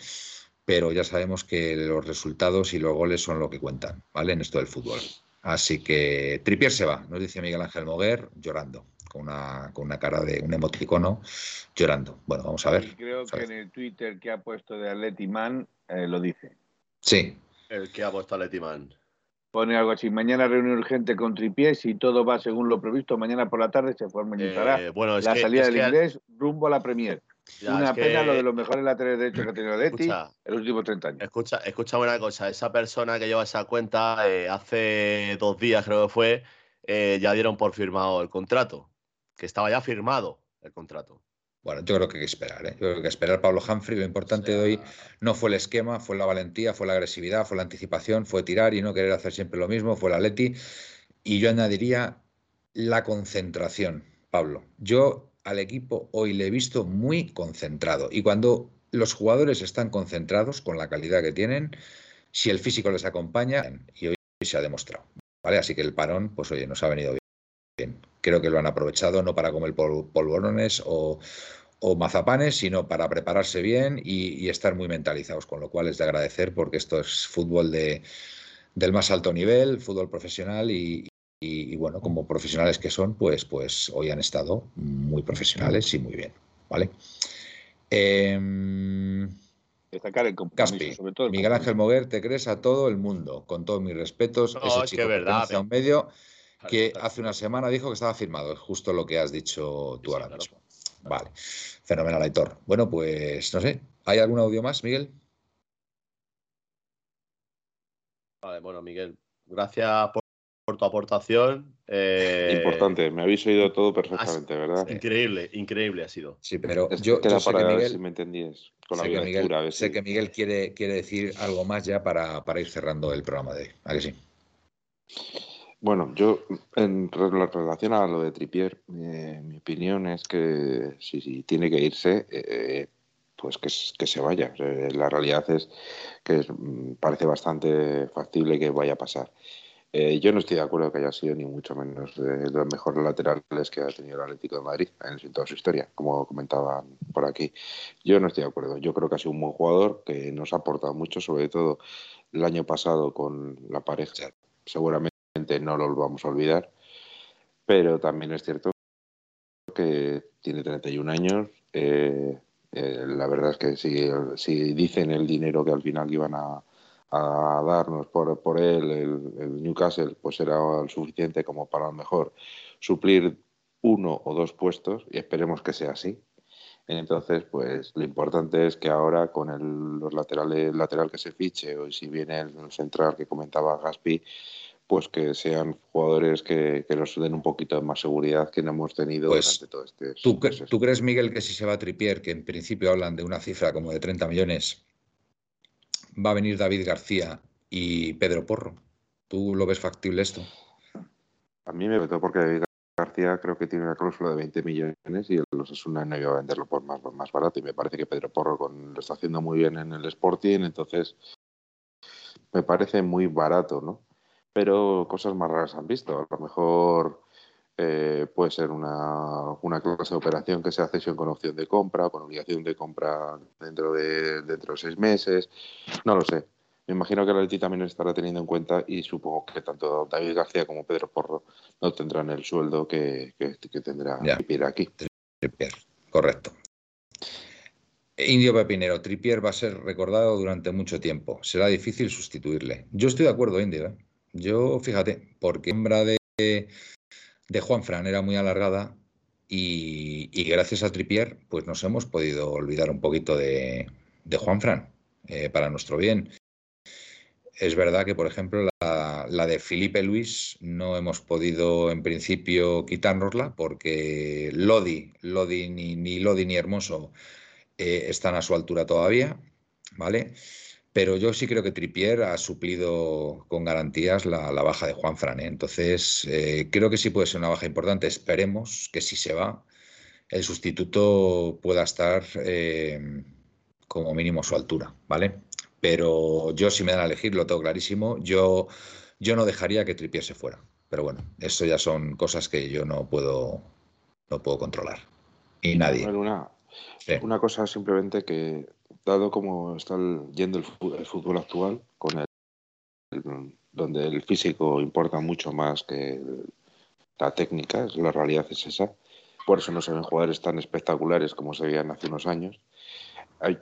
Pero ya sabemos que los resultados y los goles son lo que cuentan, ¿vale? En esto del fútbol. Así que Tripier se va, nos dice Miguel Ángel Moguer, llorando, con una, con una cara de un emoticono, llorando. Bueno, vamos a ver. Y creo que en el Twitter que ha puesto de Atleti Man eh, lo dice. Sí. El que ha puesto Atleti Man. Pone algo así, mañana reunión urgente con Tripié, si todo va según lo previsto, mañana por la tarde se formalizará Eh, bueno, la que- salida del inglés rumbo a la Premier. Ya, Una que- pena lo de los mejores laterales derechos que ha tenido Leti en los últimos 30 años. Escucha, escúchame una cosa, esa persona que lleva esa cuenta eh, hace dos días creo que fue, eh, ya dieron por firmado el contrato, que estaba ya firmado el contrato. Bueno, yo creo que hay que esperar, ¿eh? Yo creo que esperar Pablo Humphrey. Lo importante de hoy no fue el esquema, fue la valentía, fue la agresividad, fue la anticipación, fue tirar y no querer hacer siempre lo mismo, fue la Leti. Y yo añadiría la concentración, Pablo. Yo al equipo hoy le he visto muy concentrado. Y cuando los jugadores están concentrados con la calidad que tienen, si el físico les acompaña, y hoy se ha demostrado. ¿Vale? Así que el parón, pues oye, nos ha venido bien. Creo que lo han aprovechado no para comer pol- polvorones o, o mazapanes, sino para prepararse bien y, y estar muy mentalizados, con lo cual es de agradecer porque esto es fútbol de, del más alto nivel, fútbol profesional y, y- y, bueno, como profesionales que son, pues, pues hoy han estado muy profesionales y muy bien, ¿vale? Em, Destacar el compromiso, Caspi, sobre todo el Miguel Ángel. Moguer, te crees a todo el mundo, con todos mis respetos. No, ese es que chico es verdad, pertenece a un pero- medio Que claro. hace una semana dijo que estaba firmado, es justo lo que has dicho tú Sí, ahora claro. mismo. Vale, fenomenal, Aitor. Bueno, pues no sé, ¿hay algún audio más, Miguel? Vale, bueno, Miguel, gracias por, por tu aportación. eh, Importante, me habéis oído todo perfectamente, ¿verdad? Increíble, increíble ha sido. Sí, pero Es yo, yo sé para que ver Miguel, si me entendíais con la que lectura, Miguel, a ver sé que Miguel quiere, quiere decir algo más ya para, para ir cerrando el programa de hoy. ¿A que sí? Bueno, yo en re- relación a lo de Tripier, eh, mi opinión es que si, si tiene que irse, eh, pues que, se vaya. La realidad es que es- mm, parece bastante factible que vaya a pasar. Eh, yo no estoy de acuerdo que haya sido ni mucho menos de los mejores laterales que ha tenido el Atlético de Madrid en, en toda su historia, como comentaban por aquí. Yo no estoy de acuerdo. Yo creo que ha sido un buen jugador que nos ha aportado mucho, sobre todo el año pasado con la pareja. Seguramente no lo vamos a olvidar, pero también es cierto que tiene 31 años. eh, eh, la verdad es que si, dicen el dinero que al final iban a, darnos por, por él, el, Newcastle, pues era el suficiente como para a lo mejor suplir uno o dos puestos y esperemos que sea así. Entonces, pues lo importante es que ahora con el, los laterales, lateral que se fiche o si viene el central que comentaba Gaspi, pues que sean jugadores que, que nos den un poquito de más seguridad que no hemos tenido Pues, durante todo este ¿Tú, cre- tú crees, Miguel, que si se va a Tripier, que en principio hablan de una cifra como de 30 millones, va a venir David García y Pedro Porro? ¿Tú lo ves factible esto? A mí me vetó porque David García creo que tiene una cláusula de 20 millones y el Osasuna no iba a venderlo por más, por más barato y me parece que Pedro Porro con- lo está haciendo muy bien en el Sporting, entonces me parece muy barato, ¿no? Pero cosas más raras han visto. A lo mejor eh, puede ser una, una clase de operación que sea cesión con opción de compra, con obligación de compra dentro de, dentro de seis meses, no lo sé. Me imagino que la Leti también estará teniendo en cuenta y supongo que tanto David García como Pedro Porro no tendrán el sueldo que, que, que tendrá Ya. Trippier aquí. Tripier, correcto. Indio Pepinero, Tripier va a ser recordado durante mucho tiempo. Será difícil sustituirle. Yo estoy de acuerdo, Indio. ¿eh? Yo, fíjate, porque la sombra de, de Juan Fran era muy alargada y, gracias a Tripier, pues nos hemos podido olvidar un poquito de, de Juan Fran eh, para nuestro bien. Es verdad que, por ejemplo, la, de Felipe Luis no hemos podido en principio quitárnosla porque Lodi, Lodi ni, ni Lodi ni Hermoso eh, están a su altura todavía, ¿vale? Pero yo sí creo que Tripier ha suplido con garantías la, la baja de Juan Fran. ¿eh? Entonces, eh, creo que sí puede ser una baja importante. Esperemos que si se va, el sustituto pueda estar eh, como mínimo a su altura, ¿vale? Pero yo, si me dan a elegir, lo tengo clarísimo. Yo, yo no dejaría que Tripier se fuera. Pero bueno, eso ya son cosas que yo no puedo, no puedo controlar. Y nadie. Bueno, una, Sí. una cosa simplemente que, dado como está el- yendo el fútbol actual, con el, el- donde el físico importa mucho más que la técnica, es- la realidad es esa. Por eso no se ven jugadores tan espectaculares como se veían hace unos años.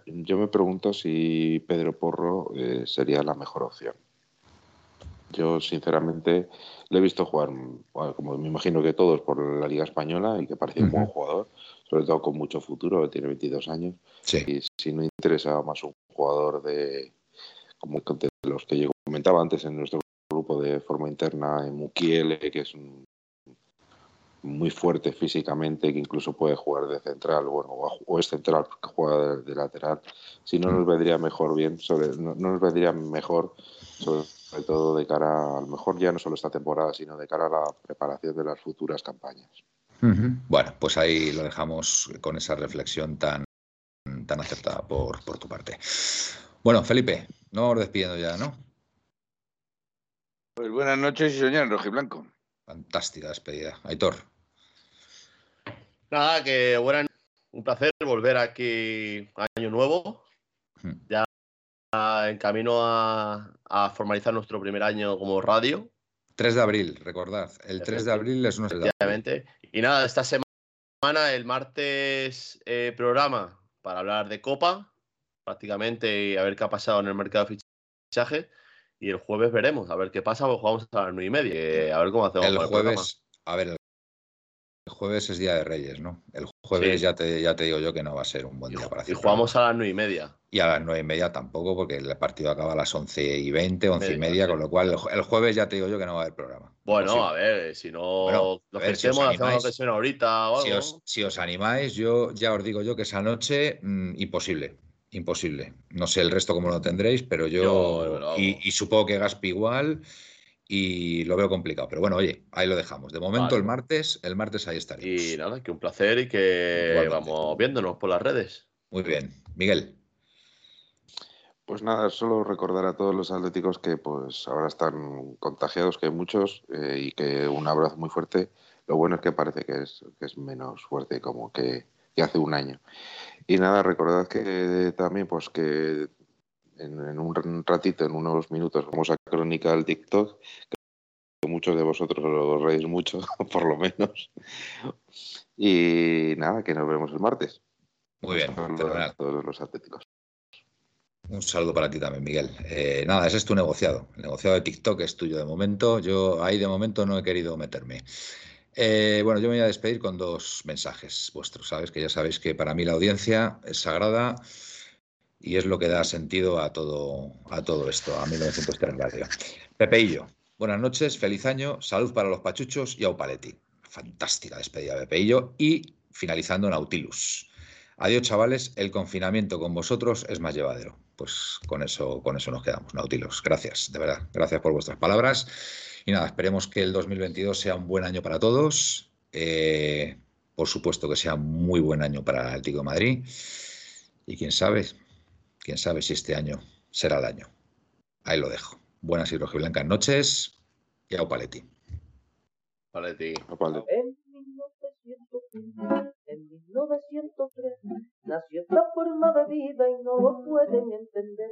Yo me pregunto si Pedro Porro eh, sería la mejor opción. Yo, sinceramente, le he visto jugar, como me imagino que todos, por la Liga Española y que parece un buen jugador, sobre todo con mucho futuro, tiene 22 años. Y si no interesa más un jugador de, como de los que yo comentaba antes en nuestro grupo de forma interna, en Mukiele, que es un muy fuerte físicamente, que incluso puede jugar de central, bueno, o es central porque juega de, lateral, si no nos vendría mejor bien, sobre, no, nos vendría mejor, sobre, todo de cara, a lo mejor ya no solo esta temporada, sino de cara a la preparación de las futuras campañas. Bueno, pues ahí lo dejamos con esa reflexión tan, tan acertada por, por tu parte. Bueno, Felipe, nos vamos despidiendo ya, ¿no? Pues buenas noches y soñar Blanco. Fantástica despedida. Aitor. Nada, que buena, un placer volver aquí año nuevo. Hmm. Ya en camino a, formalizar nuestro primer año como radio. 3 de abril, recordad. El 3 de abril es nuestro. Efectivamente. Y nada, esta semana, el martes, eh, programa para hablar de Copa, prácticamente, y a ver qué ha pasado en el mercado de fichaje. Y el jueves veremos, a ver qué pasa, pues jugamos a las nueve y media, a ver cómo hacemos. El jueves, a ver, el jueves es Día de Reyes, ¿no? El jueves ya, te, ya te digo yo que no va a ser un buen día para hacer. Y jugamos a las nueve y media. Y a las nueve y media tampoco, porque el partido acaba a las once y veinte, once y media, con lo cual el jueves ya te digo yo que no va a haber programa. Bueno, a ver, si no lo que hacemos una ahorita o algo. Si os, animáis, yo ya os digo yo que esa noche, mm, imposible imposible. No sé el resto cómo lo tendréis, pero yo, y, supongo que Gaspi igual y lo veo complicado. Pero bueno, oye, ahí lo dejamos. De momento el martes, el martes ahí estaremos. Y nada, que un placer y que vamos viéndonos por las redes. Muy bien. Miguel. Pues nada, solo recordar a todos los atléticos que pues ahora están contagiados, que hay muchos, eh, y que un abrazo muy fuerte. Lo bueno es que parece que es, que es menos fuerte como que, que hace un año. Y nada, recordad que también, pues que en, un ratito, en unos minutos, vamos a crónica del TikTok, que muchos de vosotros lo reís mucho, por lo menos. Y nada, que nos vemos el martes. Muy bien, a todos los atléticos. Un saludo para ti también, Miguel. Eh, nada, ese es tu negociado. El negociado de TikTok es tuyo de momento. Yo ahí de momento no he querido meterme. Eh, bueno, yo me voy a despedir con dos mensajes vuestros, ¿sabes? Que ya sabéis que para mí la audiencia es sagrada y es lo que da sentido a todo, a todo esto, a 1903 Radio. Pepeillo, buenas noches, feliz año, salud para los pachuchos y Aupaletti. Fantástica despedida, Pepeillo. Y finalizando, Nautilus. Adiós, chavales, el confinamiento con vosotros es más llevadero. Pues con eso, con eso nos quedamos, Nautilus. Gracias, de verdad. Gracias por vuestras palabras. Y nada, esperemos que el 2022 sea un buen año para todos. Eh, por supuesto que sea muy buen año para el Atlético de Madrid. Y quién sabe, quién sabe si este año será el año. Ahí lo dejo. Buenas y rojiblancas noches y a Paletti. Paletti. En 1903 nació esta forma de vida y no lo pueden entender.